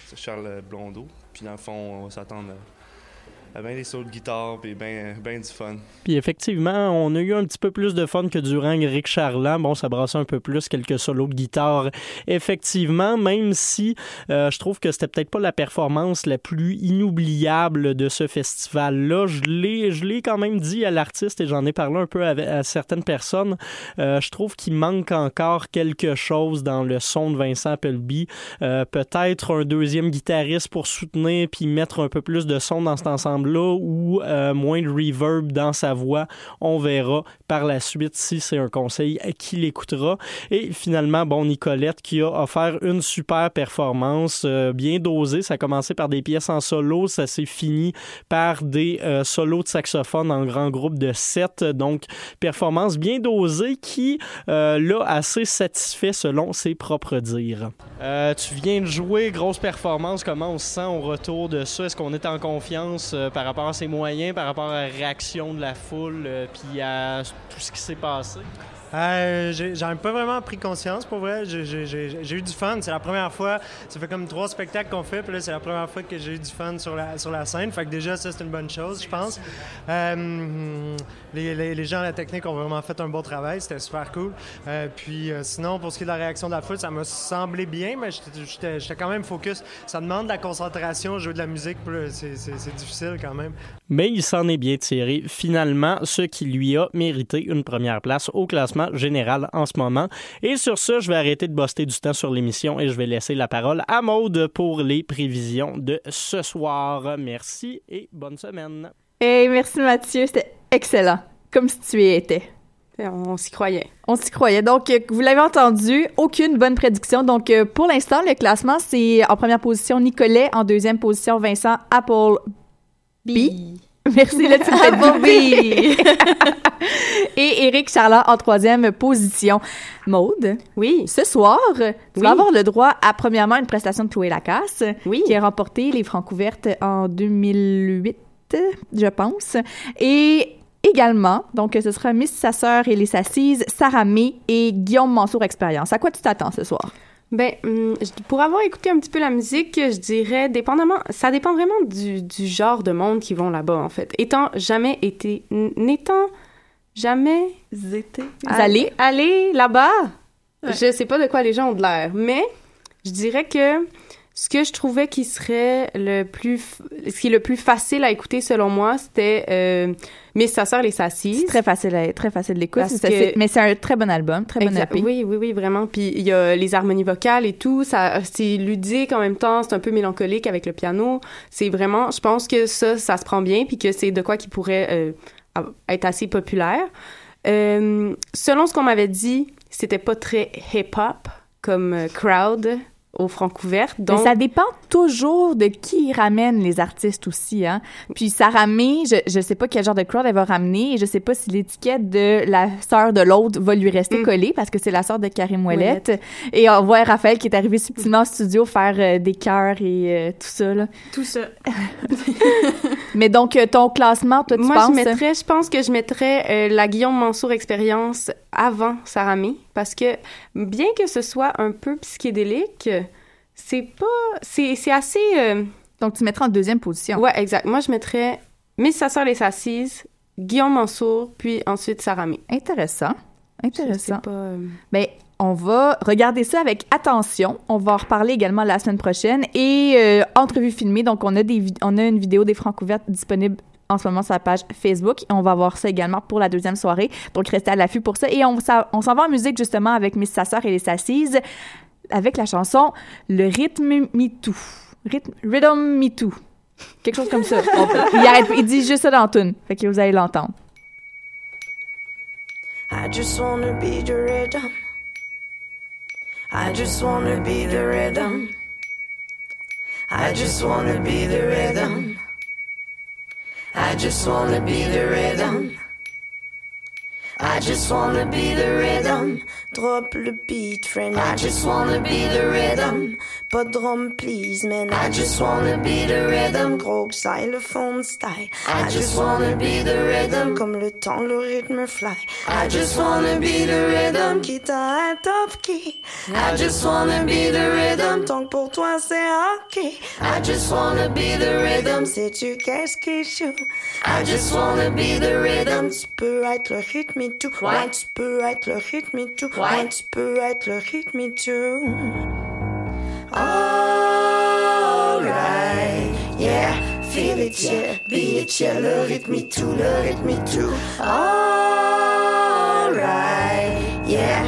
Speaker 12: c'est Charles Blondeau. Puis dans le fond, on va s'attendre à bien des sauts de guitare puis bien ben du fun.
Speaker 10: Puis effectivement, on a eu un petit peu plus de fun que durant Eric Charland. Bon, ça brassait un peu plus, quelques solos de guitare. Effectivement, même si euh, je trouve que c'était peut-être pas la performance la plus inoubliable de ce festival-là, je l'ai, je l'ai quand même dit à l'artiste et j'en ai parlé un peu à certaines personnes. Euh, je trouve qu'il manque encore quelque chose dans le son de Vincent Appleby. Euh, peut-être un deuxième guitariste pour soutenir puis mettre un peu plus de son dans cet ensemble-là ou euh, moins de reverb dans sa voix. On verra par la suite si c'est un conseil qu'il écoutera. Et finalement, bon, Nicolette qui a offert une super performance euh, bien dosée. Ça a commencé par des pièces en solo, ça s'est fini par des euh, solos de saxophone en grand groupe de 7. Donc, performance bien dosée qui l'a assez satisfait selon ses propres dires. Tu viens de jouer, grosse performance. Comment on se sent au retour de ça? Est-ce qu'on est en confiance par rapport à ses moyens, par rapport à la réaction de la foule, euh, puis à tout ce qui s'est passé?
Speaker 13: Euh, J'en ai pas vraiment pris conscience, pour vrai. J'ai- eu du fun. C'est la première fois. Ça fait comme trois spectacles qu'on fait, puis là, c'est la première fois que j'ai eu du fun sur la, sur la scène. Fait que déjà, ça, c'est une bonne chose, je pense. Euh, les, les- gens à la technique ont vraiment fait un bon travail. C'était super cool. Euh, puis euh, sinon, pour ce qui est de la réaction de la foule, ça m'a semblé bien, mais j'étais- quand même focus. Ça demande de la concentration, jouer de la musique, c'est difficile quand même.
Speaker 10: Mais il s'en est bien tiré finalement, ce qui lui a mérité une première place au classement général en ce moment. Et sur ce, je vais arrêter de boster du temps sur l'émission et je vais laisser la parole à Maude pour les prévisions de ce soir. Merci et bonne semaine.
Speaker 3: Hey, merci Mathieu, c'était excellent. Comme si tu y étais.
Speaker 8: On, s'y croyait.
Speaker 3: On s'y croyait. Donc, euh, vous l'avez entendu, aucune bonne prédiction. Donc, euh, pour l'instant, le classement, c'est en première position Nicolet, en deuxième position Vincent Apple B. <laughs> Merci, là, tu me B. <laughs> Et Éric Charlotte en troisième position. Maude.
Speaker 8: Oui.
Speaker 3: Ce soir, tu
Speaker 8: Oui.
Speaker 3: vas avoir le droit à, premièrement, une prestation de Chloé Lacasse,
Speaker 8: Oui.
Speaker 3: qui a remporté les Francs ouvertes en 2008, je pense. Et également, donc, ce sera Miss Sa sœur et les Assises, Sarah May et Guillaume Mansour Expérience. À quoi tu t'attends ce soir?
Speaker 8: Ben, hum, pour avoir écouté un petit peu la musique, je dirais, dépendamment, ça dépend vraiment du, du genre de monde qui vont là-bas, en fait. Étant jamais été, n'étant jamais été
Speaker 3: Allé?
Speaker 8: allé là-bas,
Speaker 3: Ouais.
Speaker 8: je sais pas de quoi les gens ont de l'air, mais je dirais que ce que je trouvais qui serait le plus, ce qui est le plus facile à écouter selon moi, c'était euh, Miss Sa sœur les Sassies.
Speaker 3: C'est très facile, à- très facile
Speaker 8: que-
Speaker 3: c'est- Mais c'est un très bon album, très bon. EP.
Speaker 8: Oui, oui, oui, vraiment. Puis il y a les harmonies vocales et tout. Ça, c'est ludique en même temps. C'est un peu mélancolique avec le piano. C'est vraiment, je pense que ça, ça se prend bien, puis que c'est de quoi qui pourrait euh, être assez populaire. Euh, selon ce qu'on m'avait dit, c'était pas très hip-hop comme euh, crowd au Francouverte.
Speaker 3: Mais
Speaker 8: Donc,
Speaker 3: ça dépend toujours de qui ramène les artistes aussi, hein. Puis Sarah May, je, je sais pas quel genre de crowd elle va ramener et je sais pas si l'étiquette de la sœur de l'autre va lui rester
Speaker 8: Mm.
Speaker 3: collée parce que c'est la sœur de Karim Ouellette. Et on voit Raphaël qui est arrivé subtilement au studio faire euh, des cœurs et euh, tout ça, là.
Speaker 8: tout ça. <laughs>
Speaker 3: Mais donc, euh, ton classement, toi, tu
Speaker 8: Moi,
Speaker 3: penses?
Speaker 8: je mettrais, je pense que je mettrais euh, la Guillaume Mansour expérience avant Sarah May, parce que bien que ce soit un peu psychédélique, c'est pas, c'est, c'est assez. euh,
Speaker 3: Donc, tu mettrais en deuxième position.
Speaker 8: Ouais, exact. Moi, je mettrais Miss Sa sœur les Assises, Guillaume Mansour, puis ensuite Sarah May.
Speaker 3: Intéressant. Intéressant.
Speaker 8: pas, euh,
Speaker 3: Ben, on va regarder ça avec attention. On va en reparler également la semaine prochaine. Et euh, entrevue filmée, donc on a, des on a une vidéo des francs ouvertes disponible en ce moment sur la page Facebook. On va voir ça également pour la deuxième soirée. Donc restez à l'affût pour ça. Et on, ça- on s'en va en musique justement avec Miss Sasseur et les Sassises avec la chanson Le rythme me too. Rythme, rhythm me too. Quelque chose comme ça. <laughs> Il, arrête- il dit juste ça dans tune. Fait que vous allez l'entendre.
Speaker 14: I just wanna be the rhythm. I just wanna be the rhythm. I just wanna be the rhythm. I just wanna be the rhythm. I just wanna be the rhythm. Drop le beat, friend. I just wanna be the rhythm. Pas de drum, please, man. I just wanna be the rhythm. Gros xylophone style. I just wanna be the rhythm. Comme le temps, le rythme fly. I just wanna be the rhythm. Quitte à top key. I just wanna be the rhythm. Tant que pour toi c'est ok. I just wanna be the rhythm. Sais-tu qu'est-ce qui joue? I just wanna be the rhythm. Tu peux être le rythme et tout. Ouais, tu peux être le rythme et tout. Ouais, tu peux être le rythme et tout. Alright, yeah, feel it, yeah, be it, yeah, le rythme et tout, le rythme et tout. Alright, yeah,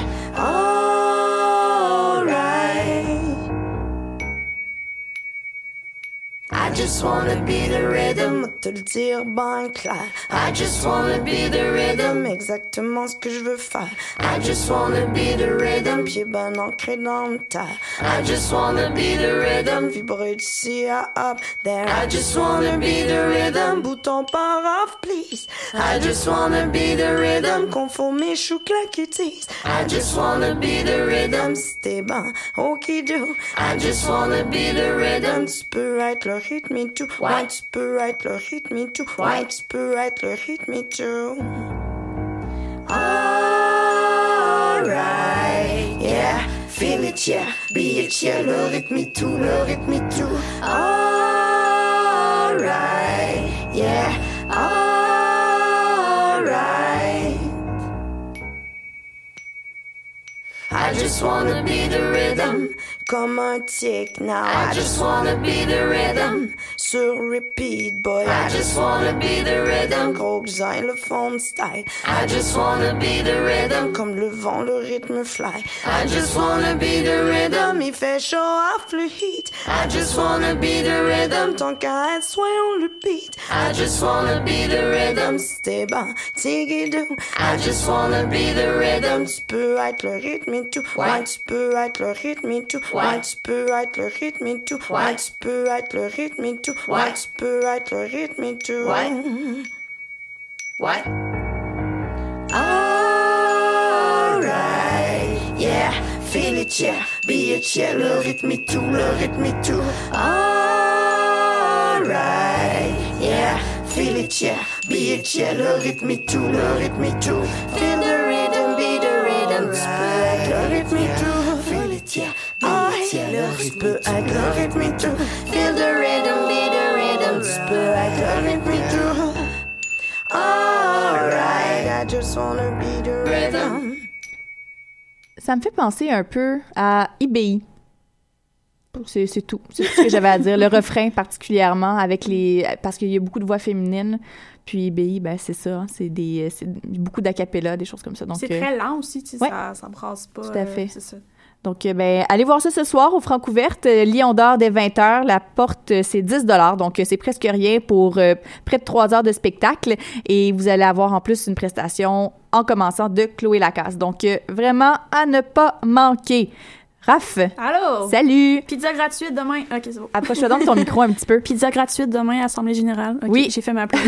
Speaker 14: just wanna be the rhythm, te le dire ben clair. I just wanna be the rhythm, exactement ce que je veux faire. I just wanna be the rhythm, pied ben ancré dans le terre. I just wanna be the rhythm, vibrer d'ici à up there. I just wanna be the rhythm, bouton par off please. I just wanna be the rhythm, confond mes choux claquetis. I just wanna be the rhythm, c'était ben ok do. I just wanna be the rhythm, tu peux être le rythme et tout. Ouais, tu peux être le rythme et tout. Ouais, tu peux être le rythme et tout. Alright, yeah, feel it, yeah, be it, yeah, le rythme et tout, le rythme et tout. Alright, yeah, alright. I just wanna be the rhythm. Comme un tic. Now
Speaker 9: I just wanna be the rhythm.
Speaker 14: Sur repeat, boy.
Speaker 9: I just wanna be the rhythm.
Speaker 14: Gros xylophone style.
Speaker 9: I just wanna be the rhythm.
Speaker 14: Comme le vent, le rythme fly.
Speaker 9: I just wanna be the rhythm.
Speaker 14: Il fait chaud off le heat.
Speaker 9: I just wanna be the rhythm.
Speaker 14: Tant qu'à être soyons le beat.
Speaker 9: I just wanna be the rhythm.
Speaker 14: C'était bon, tigidou.
Speaker 9: I just wanna be the rhythm.
Speaker 14: Tu peux être le rythme et tout.
Speaker 9: Ouais.
Speaker 14: Ouais, tu peux être le rythme et tout.
Speaker 9: Ouais.
Speaker 14: Ouais, tu peux être le rythme et tout.
Speaker 9: Ouais,
Speaker 14: tu peux être le rythme et tout.
Speaker 9: Ouais,
Speaker 14: tu être le rythme et tout.
Speaker 9: Ouais.
Speaker 14: Alright, yeah, feel it, yeah, be it, yeah, le rythme et tout, le rythme et tout. Alright, yeah, feel it, yeah, be it, yeah, le rythme et tout, le rythme et tout. Feel the rhythm, be the rhythm, être le rythme et tout. Feel it, yeah, be it, yeah, le rythme, tu peux être le rythme et tout. Feel the rhythm, be the rhythm, tu peux être le rythme et tout. Alright, I just wanna be the rhythm.
Speaker 3: Ça me fait penser un peu à IBI. C'est c'est tout. C'est tout ce que j'avais à dire. Le <laughs> refrain particulièrement avec les parce qu'il y a beaucoup de voix féminines. Puis IBI, ben c'est ça. hein, C'est des c'est beaucoup d'acapella, des choses comme ça. Donc
Speaker 15: C'est
Speaker 3: euh,
Speaker 15: très lent aussi, tu sais,
Speaker 3: ouais.
Speaker 15: ça, ça brasse pas.
Speaker 3: Tout à
Speaker 15: euh,
Speaker 3: fait.
Speaker 15: c'est ça.
Speaker 3: Donc, euh, ben, allez voir ça ce soir au Francouverte. Euh, Lion d'or dès 20h. La porte, euh, c'est 10 Donc, c'est presque rien pour euh, près de 3 heures de spectacle. Et vous allez avoir en plus une prestation en commençant de Chloé Lacasse. Donc, euh, vraiment à ne pas manquer. Raph,
Speaker 15: Allô?
Speaker 3: salut!
Speaker 15: Pizza gratuite demain. Ok, c'est bon.
Speaker 3: Approche-toi donc ton <laughs> micro un petit peu.
Speaker 15: Pizza gratuite demain, Assemblée Générale.
Speaker 3: Oui.
Speaker 15: J'ai fait ma <laughs> pub.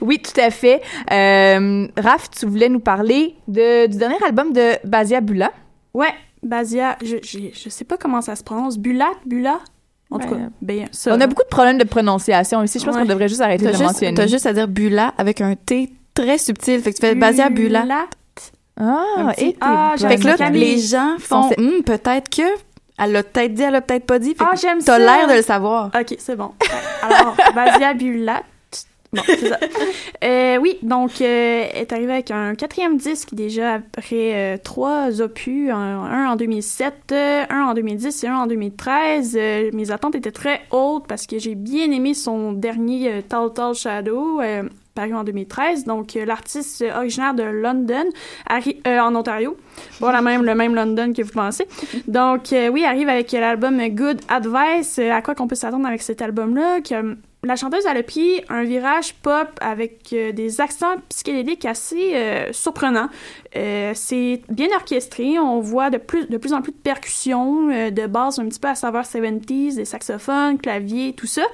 Speaker 3: Oui, tout à fait. Euh, Raph, tu voulais nous parler de, du dernier album de Basia Bula.
Speaker 15: ouais, Basia, je, je, je sais pas comment ça se prononce. Bulat, Bula? En tout
Speaker 3: Ben,
Speaker 15: cas, ben, ça.
Speaker 3: On a beaucoup de problèmes de prononciation ici. Je pense
Speaker 15: Ouais.
Speaker 3: qu'on devrait juste arrêter
Speaker 7: T'as
Speaker 3: de
Speaker 7: juste,
Speaker 3: mentionner.
Speaker 7: t'as juste à dire Bula avec un T très subtil. Fait que tu fais Basia Bula.
Speaker 15: Bulat.
Speaker 3: Ah, et
Speaker 15: Ah.
Speaker 7: Fait que là,
Speaker 15: Camille.
Speaker 7: les gens font Hum, peut-être que. Elle l'a peut-être dit, elle l'a peut-être pas dit. Fait
Speaker 15: Ah, j'aime
Speaker 7: T'as
Speaker 15: ça.
Speaker 7: l'air de le savoir.
Speaker 15: Ok, c'est bon. Alors, Basia Bulat. Bon, c'est ça. <laughs> Euh, oui, donc, euh, est arrivée avec un quatrième disque déjà après euh, trois opus, un, un en 2007, euh, un en 2010 et un en 2013. Euh, mes attentes étaient très hautes parce que j'ai bien aimé son dernier Tall Tall Shadow. paru en 2013. Donc, l'artiste originaire de London, en Ontario. Bon, la même, le même London que vous pensez. <laughs> Donc, oui, arrive avec l'album Good Advice. À quoi qu'on peut s'attendre avec cet album-là? Que, la chanteuse, a pris un virage pop avec euh, des accents psychédéliques assez euh, surprenants. Euh, c'est bien orchestré. On voit de plus, en plus de percussions, de bases un petit peu à saveur 70s, des saxophones, claviers, tout ça.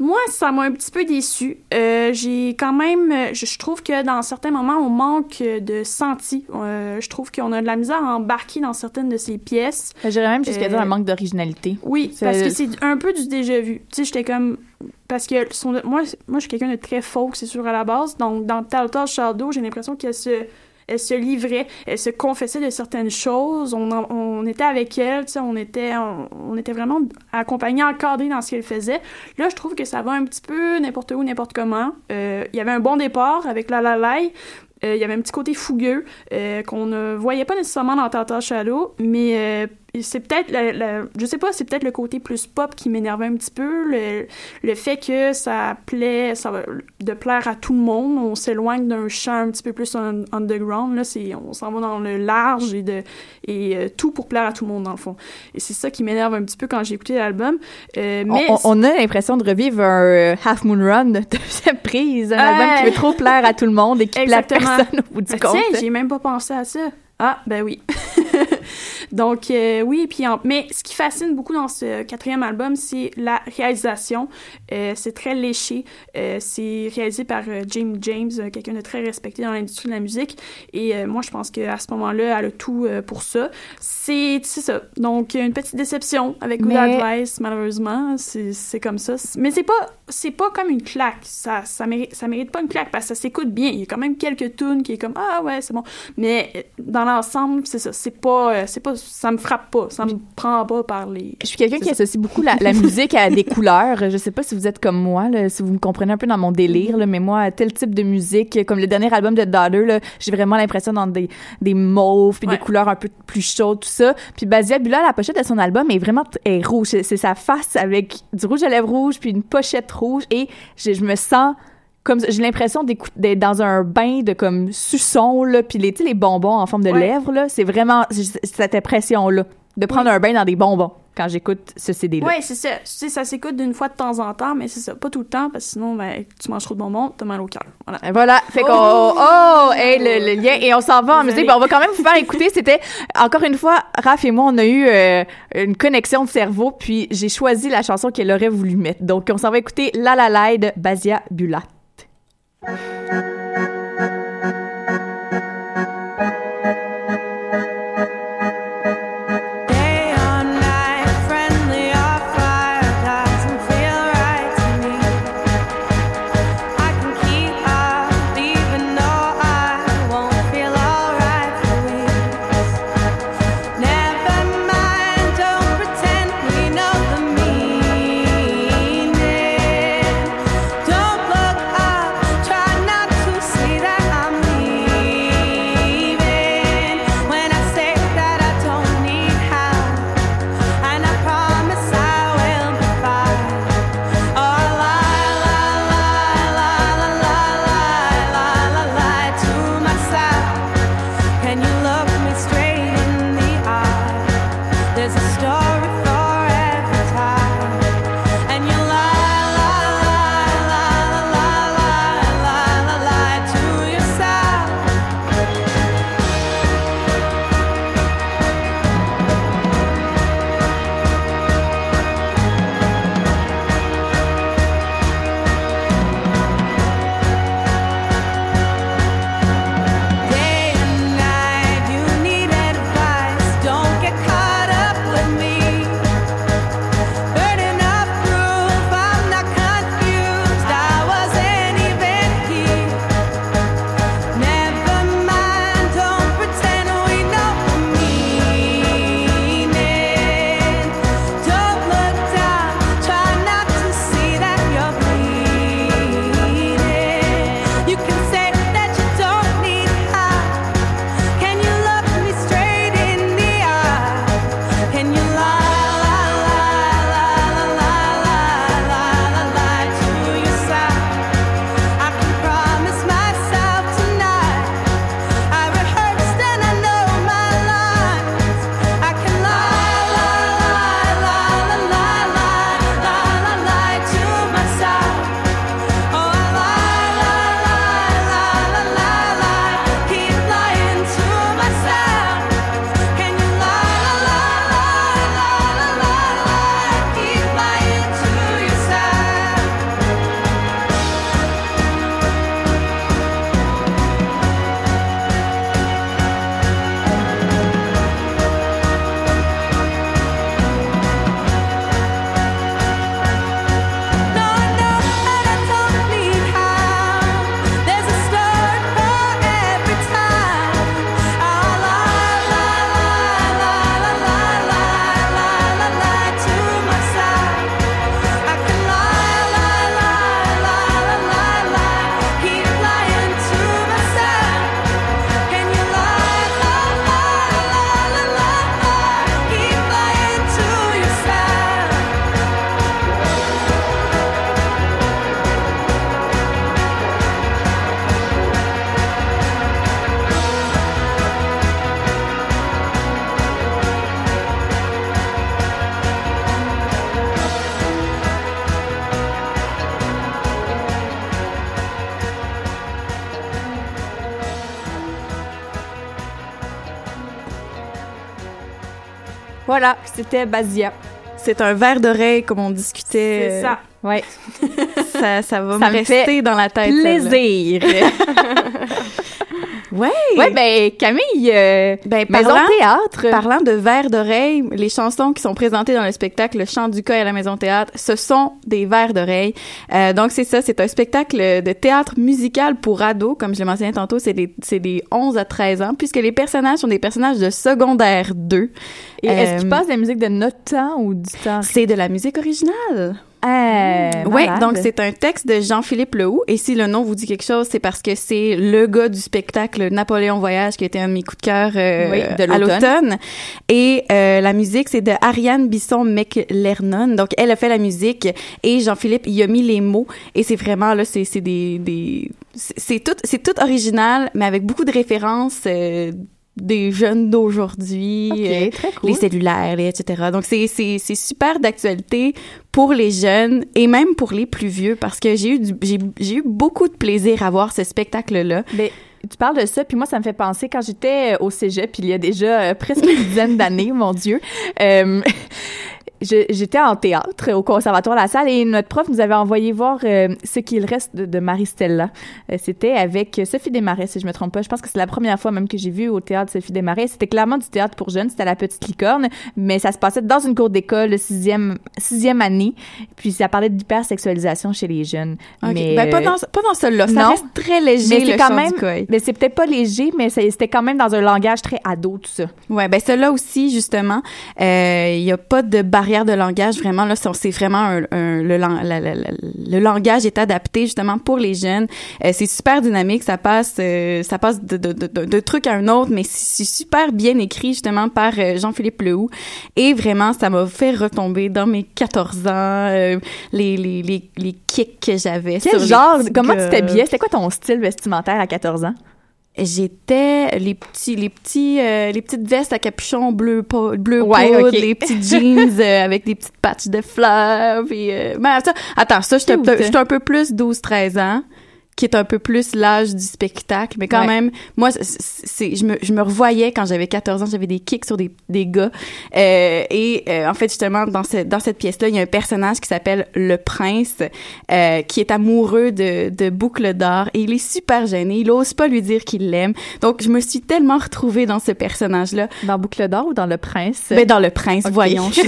Speaker 15: Moi, ça m'a un petit peu déçu. Euh, j'ai quand même, euh, je, je trouve que dans certains moments, on manque de senti. Euh, je trouve qu'on a de la misère à embarquer dans certaines de ces pièces.
Speaker 3: J'irais même jusqu'à
Speaker 15: Euh,
Speaker 3: dire un manque d'originalité.
Speaker 15: Oui, parce que c'est un peu du déjà vu. Tu sais, j'étais comme parce que son, moi, moi, je suis quelqu'un de très folk, c'est sûr à la base. Donc, dans Telltale Shadow, j'ai l'impression qu'elle se elle se livrait, elle se confessait de certaines choses. On, on était avec elle, on était, on, on était vraiment accompagnés, encadrés dans ce qu'elle faisait. Là, je trouve que ça va un petit peu n'importe où, n'importe comment. Euh, Il y avait un bon départ avec La La Lai. Euh, Il y avait un petit côté fougueux euh, qu'on ne voyait pas nécessairement dans Tata Shadow, mais euh, c'est peut-être, la- la- je sais pas, c'est peut-être le côté plus pop qui m'énervait un petit peu, le, le fait que ça plaît, ça va de plaire à tout le monde, on s'éloigne d'un champ un petit peu plus un- underground, là, c'est, on s'en va dans le large et, de, et euh, tout pour plaire à tout le monde dans le fond. Et c'est ça qui m'énerve un petit peu quand j'ai écouté l'album. Euh,
Speaker 3: On-
Speaker 15: mais
Speaker 3: on, on a l'impression de revivre un euh, Half Moon Run de <laughs> deuxième prise, un album qui veut trop plaire à tout le monde et qui plaît personne au bout du
Speaker 15: Ah,
Speaker 3: compte.
Speaker 15: J'ai même pas pensé à ça. Ah, ben oui. <laughs> Donc, euh, oui, puis en- mais ce qui fascine beaucoup dans ce quatrième album, c'est la réalisation. Euh, c'est très léché. Euh, c'est réalisé par euh, James James, quelqu'un de très respecté dans l'industrie de la musique. Et moi, je pense qu'à ce moment-là, elle a tout pour ça. C'est ça. Donc, une petite déception avec Good
Speaker 3: Mais-
Speaker 15: Advice, malheureusement. C'est comme ça. Mais c'est pas, c'est pas comme une claque. Ça, ça, mérite, ça mérite pas une claque parce que ça s'écoute bien. Il y a quand même quelques tunes qui est comme Ah ouais, c'est bon. Mais dans l'ensemble, c'est ça. C'est pas, c'est pas, ça me frappe pas, ça me prend pas par les.
Speaker 3: Je suis quelqu'un qui associe beaucoup la, la <laughs> musique à des couleurs. Je sais pas si vous êtes comme moi, là, si vous me comprenez un peu dans mon délire, là, mais moi, tel type de musique, comme le dernier album de Daughter, j'ai vraiment l'impression dans des, des mauves, puis des couleurs un peu plus chaudes, tout ça. Puis Basia Bula, la pochette de son album est vraiment est rouge. C'est c'est sa face avec du rouge à lèvres rouge, puis une pochette rouge, et je, je me sens comme j'ai l'impression d'être dans un bain de comme suçon là puis les les bonbons en forme de
Speaker 15: Ouais.
Speaker 3: lèvres là c'est vraiment cette impression là de prendre un bain dans des bonbons quand j'écoute ce CD là
Speaker 15: Ouais, c'est ça. Tu sais, ça s'écoute d'une fois de temps en temps, mais c'est ça, pas tout le temps, parce que sinon, ben, tu manges trop de bonbons, t'as mal au cœur. Voilà.
Speaker 3: Et voilà, fait qu'on
Speaker 15: Oh!
Speaker 3: oh, hey, le, le lien et on s'en va en musique. Ben, on va quand même vous faire écouter. C'était encore une fois, Raph et moi, on a eu euh, une connexion de cerveau, puis j'ai choisi la chanson qu'elle aurait voulu mettre. Donc on s'en va écouter La La de Basia Bulat.
Speaker 16: Thank you.
Speaker 3: Voilà, c'était Basia.
Speaker 5: C'est un verre d'oreille comme on discutait.
Speaker 3: C'est ça. Ouais. <laughs>
Speaker 5: ça, ça va
Speaker 3: Ça
Speaker 5: me
Speaker 3: me fait
Speaker 5: rester dans la tête.
Speaker 3: Plaisir. <laughs>
Speaker 5: Ouais.
Speaker 3: Ouais, ben Camille, euh,
Speaker 5: ben,
Speaker 3: Maison
Speaker 5: parlant-
Speaker 3: Théâtre.
Speaker 5: Parlant de vers d'oreille, les chansons qui sont présentées dans le spectacle Le Chant du Cas à la Maison Théâtre, ce sont des vers d'oreille. Euh, donc c'est ça, c'est un spectacle de théâtre musical pour ados, comme je l'ai mentionné tantôt, c'est des c'est des 11 à 13 ans puisque les personnages sont des personnages de secondaire 2.
Speaker 3: Et est-ce
Speaker 5: Euh,
Speaker 3: passe de la musique de notre temps ou du temps?
Speaker 5: C'est de la musique originale.
Speaker 3: Euh,
Speaker 5: Oui, donc c'est un texte de Jean-Philippe Lehoux. Et si le nom vous dit quelque chose, c'est parce que c'est le gars du spectacle Napoléon Voyage qui été un de mes coups de cœur euh,
Speaker 3: Oui, de
Speaker 5: à
Speaker 3: l'automne.
Speaker 5: Et euh, la musique, c'est de Ariane Bisson-McLernon. Donc elle a fait la musique et Jean-Philippe y a mis les mots. Et c'est vraiment, là, c'est des... des c'est tout, c'est tout original, mais avec beaucoup de références... des jeunes d'aujourd'hui, euh,
Speaker 3: cool.
Speaker 5: les cellulaires, les- etc. Donc, c'est, c'est, c'est super d'actualité pour les jeunes et même pour les plus vieux parce que j'ai eu, j'ai, j'ai eu beaucoup de plaisir à voir ce spectacle-là.
Speaker 3: Ben, tu parles de ça, puis moi, ça me fait penser quand j'étais euh, au cégep, il y a déjà euh, presque une dizaine d'années, <laughs> mon Dieu. euh, J'étais en théâtre au Conservatoire La Salle et notre prof nous avait envoyé voir euh, ce qu'il reste de, de Marie-Stella. Euh, C'était avec Sophie Desmarais, si je me trompe pas. Je pense que c'est la première fois même que j'ai vu au théâtre Sophie Desmarais. C'était clairement du théâtre pour jeunes, c'était la Petite Licorne, mais ça se passait dans une cour d'école, sixième, sixième année. Puis ça parlait d'hypersexualisation chez les jeunes. Mais,
Speaker 5: Ben, pas
Speaker 3: euh,
Speaker 5: dans, pas dans celui-là. Ça
Speaker 3: non.
Speaker 5: reste très léger,
Speaker 3: mais
Speaker 5: le
Speaker 3: c'est quand
Speaker 5: chant
Speaker 3: même,
Speaker 5: du
Speaker 3: mais c'est peut-être pas léger, mais c'était quand même dans un langage très ado tout ça.
Speaker 5: Ouais, ben celui-là aussi justement, euh, il y a pas de barrière de langage vraiment là, c'est vraiment un, un- le, lang- la- la- la- le langage est adapté justement pour les jeunes. Euh, c'est super dynamique, ça passe euh, ça passe de, de, de, truc à un autre, mais c'est super bien écrit justement par euh, Jean-Philippe Lehoux et vraiment ça m'a fait retomber dans mes 14 ans, euh, les, les les les kicks que j'avais.
Speaker 3: Quel
Speaker 5: sur
Speaker 3: genre, comment tu t'habillais? C'était quoi ton style vestimentaire à 14 ans?
Speaker 5: J'étais les petits, les petits, euh, les petites vestes à capuchon bleu, bleu
Speaker 3: Ouais,
Speaker 5: poudre, les petits jeans euh, avec des petites patches de fleurs. Puis, euh, ben, ça, attends, ça, j'étais un peu- plus 12-13 ans qui est un peu plus l'âge du spectacle, mais quand
Speaker 3: Ouais.
Speaker 5: même, moi, c'est- je me, je me revoyais quand j'avais 14 ans, j'avais des kicks sur des, des gars, euh, et euh, en fait, justement, dans, ce, dans cette pièce-là, il y a un personnage qui s'appelle le prince, euh, qui est amoureux de, de Boucle d'Or, et il est super gêné, il ose pas lui dire qu'il l'aime, donc je me suis tellement retrouvée dans ce personnage-là.
Speaker 3: Dans Boucle d'Or ou dans Le Prince?
Speaker 5: Ben, dans Le Prince, voyons. Je,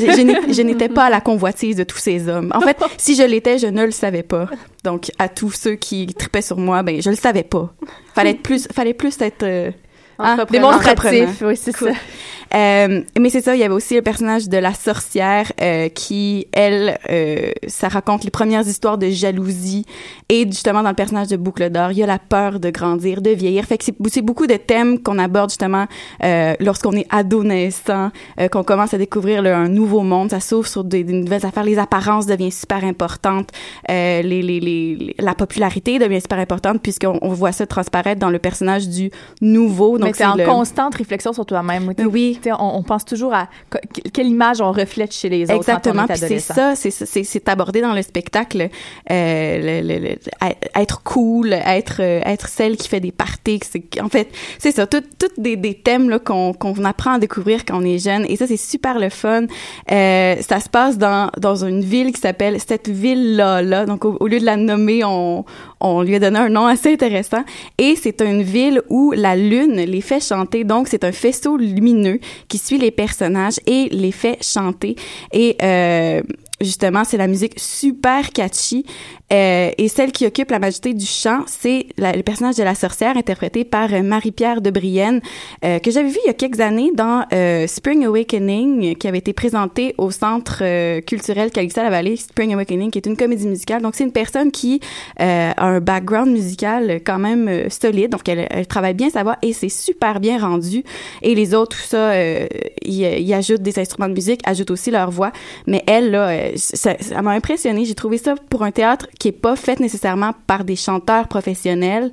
Speaker 5: je n'étais pas à la convoitise de tous ces hommes. En fait, <laughs> si je l'étais, je ne le savais pas. Donc, à tous ceux qui <laughs> tripaient sur moi, ben, je le savais pas. Fallait être plus, fallait plus être, euh, hein.
Speaker 3: Démonstratif, oui, c'est
Speaker 5: Cool.
Speaker 3: ça.
Speaker 5: Euh, mais c'est ça, il y avait aussi le personnage de la sorcière euh, qui, elle, euh, ça raconte les premières histoires de jalousie. Et justement, dans le personnage de Boucle d'Or, il y a la peur de grandir, de vieillir. Fait que c'est beaucoup de thèmes qu'on aborde justement euh, lorsqu'on est ado naissant, euh, qu'on commence à découvrir là, un nouveau monde. Ça s'ouvre sur des, des nouvelles affaires. Les apparences deviennent super importantes. Euh, les, les, les, la popularité devient super importante puisqu'on on voit ça transparaître dans le personnage du nouveau.
Speaker 3: Donc,
Speaker 5: Donc,
Speaker 3: c'est en
Speaker 5: le-
Speaker 3: constante réflexion sur toi-même.
Speaker 5: Oui.
Speaker 3: On, on pense toujours à quelle image on reflète chez les autres
Speaker 5: Exactement. c'est ça, c'est abordé dans le spectacle. Euh, le, le- le- être cool, être euh, être celle qui fait des parties. en fait c'est ça, tout tout des, des thèmes qu'on qu'on apprend à découvrir quand on est jeune. Et ça c'est super le fun. Euh, ça se passe dans dans une ville qui s'appelle cette ville là là. Donc au, au lieu de la nommer, on on lui a donné un nom assez intéressant. Et c'est une ville où la lune les fait chanter. Donc c'est un faisceau lumineux qui suit les personnages et les fait chanter. Et euh, justement, c'est la musique super catchy. Euh, et celle qui occupe la majorité du chant, c'est le personnage de la sorcière interprété par euh, Marie-Pierre de Brienne, euh, que j'avais vu il y a quelques années dans euh, Spring Awakening, qui avait été présenté au Centre euh, culturel Calixte à la Vallée, Spring Awakening, qui est une comédie musicale. Donc, c'est une personne qui euh, a un background musical quand même solide, donc elle, elle travaille bien sa voix et c'est super bien rendu. Et les autres, tout ça, ils ajoutent des instruments de musique, ajoutent aussi leur voix. Mais elle, là, euh, ça, ça m'a impressionné. J'ai trouvé ça pour un théâtre qui est pas fait nécessairement par des chanteurs professionnels.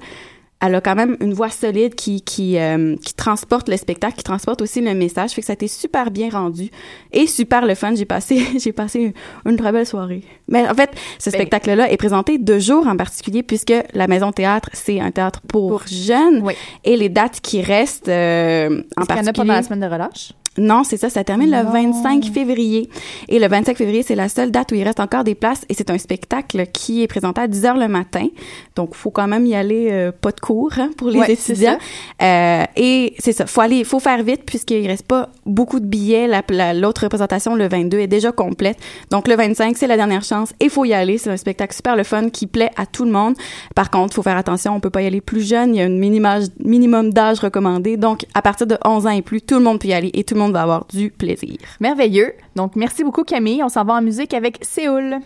Speaker 5: Elle a quand même une voix solide qui qui euh, qui transporte le spectacle, qui transporte aussi le message. Fait que ça a été super bien rendu et super le fun. J'ai passé <laughs> j'ai passé une, une très belle soirée. Mais en fait, ce
Speaker 3: Ben-
Speaker 5: spectacle-là est présenté deux jours en particulier puisque la Maison Théâtre c'est un théâtre pour, jeunes et les dates qui restent euh, en
Speaker 3: Est-ce qu'il y en a
Speaker 5: particulier.
Speaker 3: pendant la semaine de relâche?
Speaker 5: Non, c'est ça, ça termine le 25 février. Et le 25 février, c'est la seule date où il reste encore des places et c'est un spectacle qui est présenté à 10 heures le matin. Donc, faut quand même y aller euh, pas de cours hein, pour les
Speaker 3: Ouais,
Speaker 5: étudiants. Euh, et c'est ça, faut aller, faut faire vite puisqu'il reste pas beaucoup de billets. La- la- L'autre représentation, le 22, est déjà complète. Donc, le 25, c'est la dernière chance et faut y aller. C'est un spectacle super le fun qui plaît à tout le monde. Par contre, faut faire attention, on peut pas y aller plus jeune. Il y a un minimum d'âge recommandé. Donc, à partir de 11 ans et plus, tout le monde peut y aller et tout le monde va avoir du plaisir.
Speaker 3: Merveilleux. Donc, merci beaucoup, Camille. On s'en va en musique avec Séoul.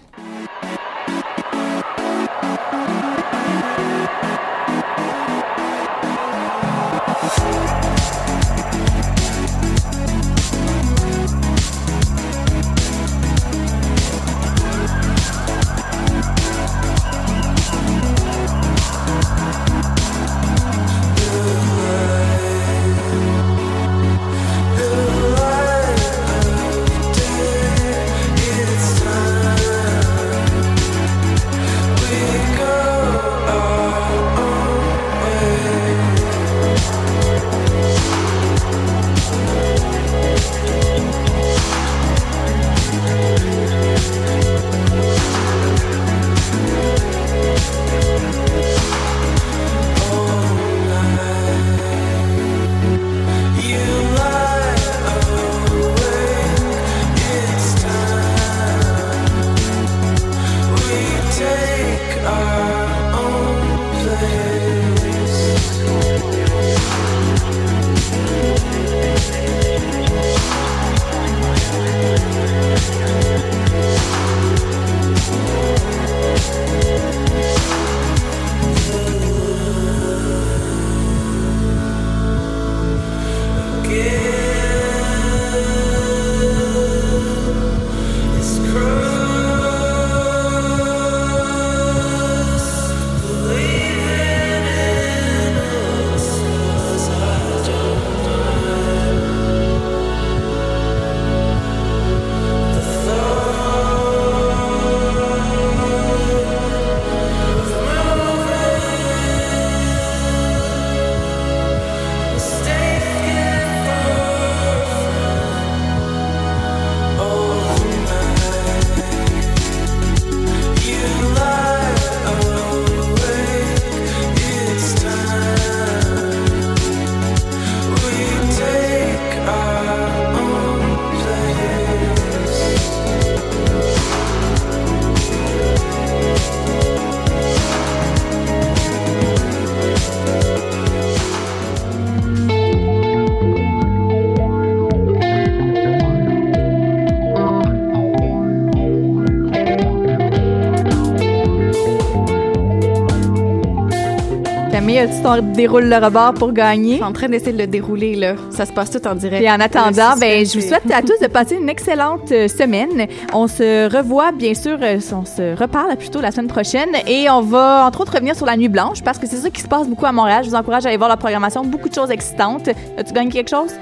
Speaker 3: T'en déroules le rebord pour gagner. Je suis
Speaker 5: en train d'essayer de le dérouler, là. Ça se passe tout en direct.
Speaker 3: Et en attendant, ben, je vous souhaite à <laughs> tous de passer une excellente euh, semaine. On se revoit, bien sûr, euh, on se reparle plutôt la semaine prochaine et on va, entre autres, revenir sur la Nuit Blanche parce que c'est ça qui se passe beaucoup à Montréal. Je vous encourage à aller voir la programmation. Beaucoup de choses excitantes. As-tu gagné quelque chose?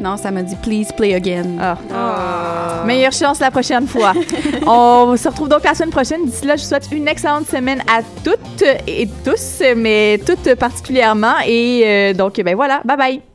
Speaker 5: Non, ça m'a dit please play again.
Speaker 3: Ah. Meilleure chance la prochaine fois. <laughs> On se retrouve donc la semaine prochaine. D'ici là, je vous souhaite une excellente semaine à toutes et tous, mais toutes particulièrement. Et euh, donc, ben voilà, bye bye.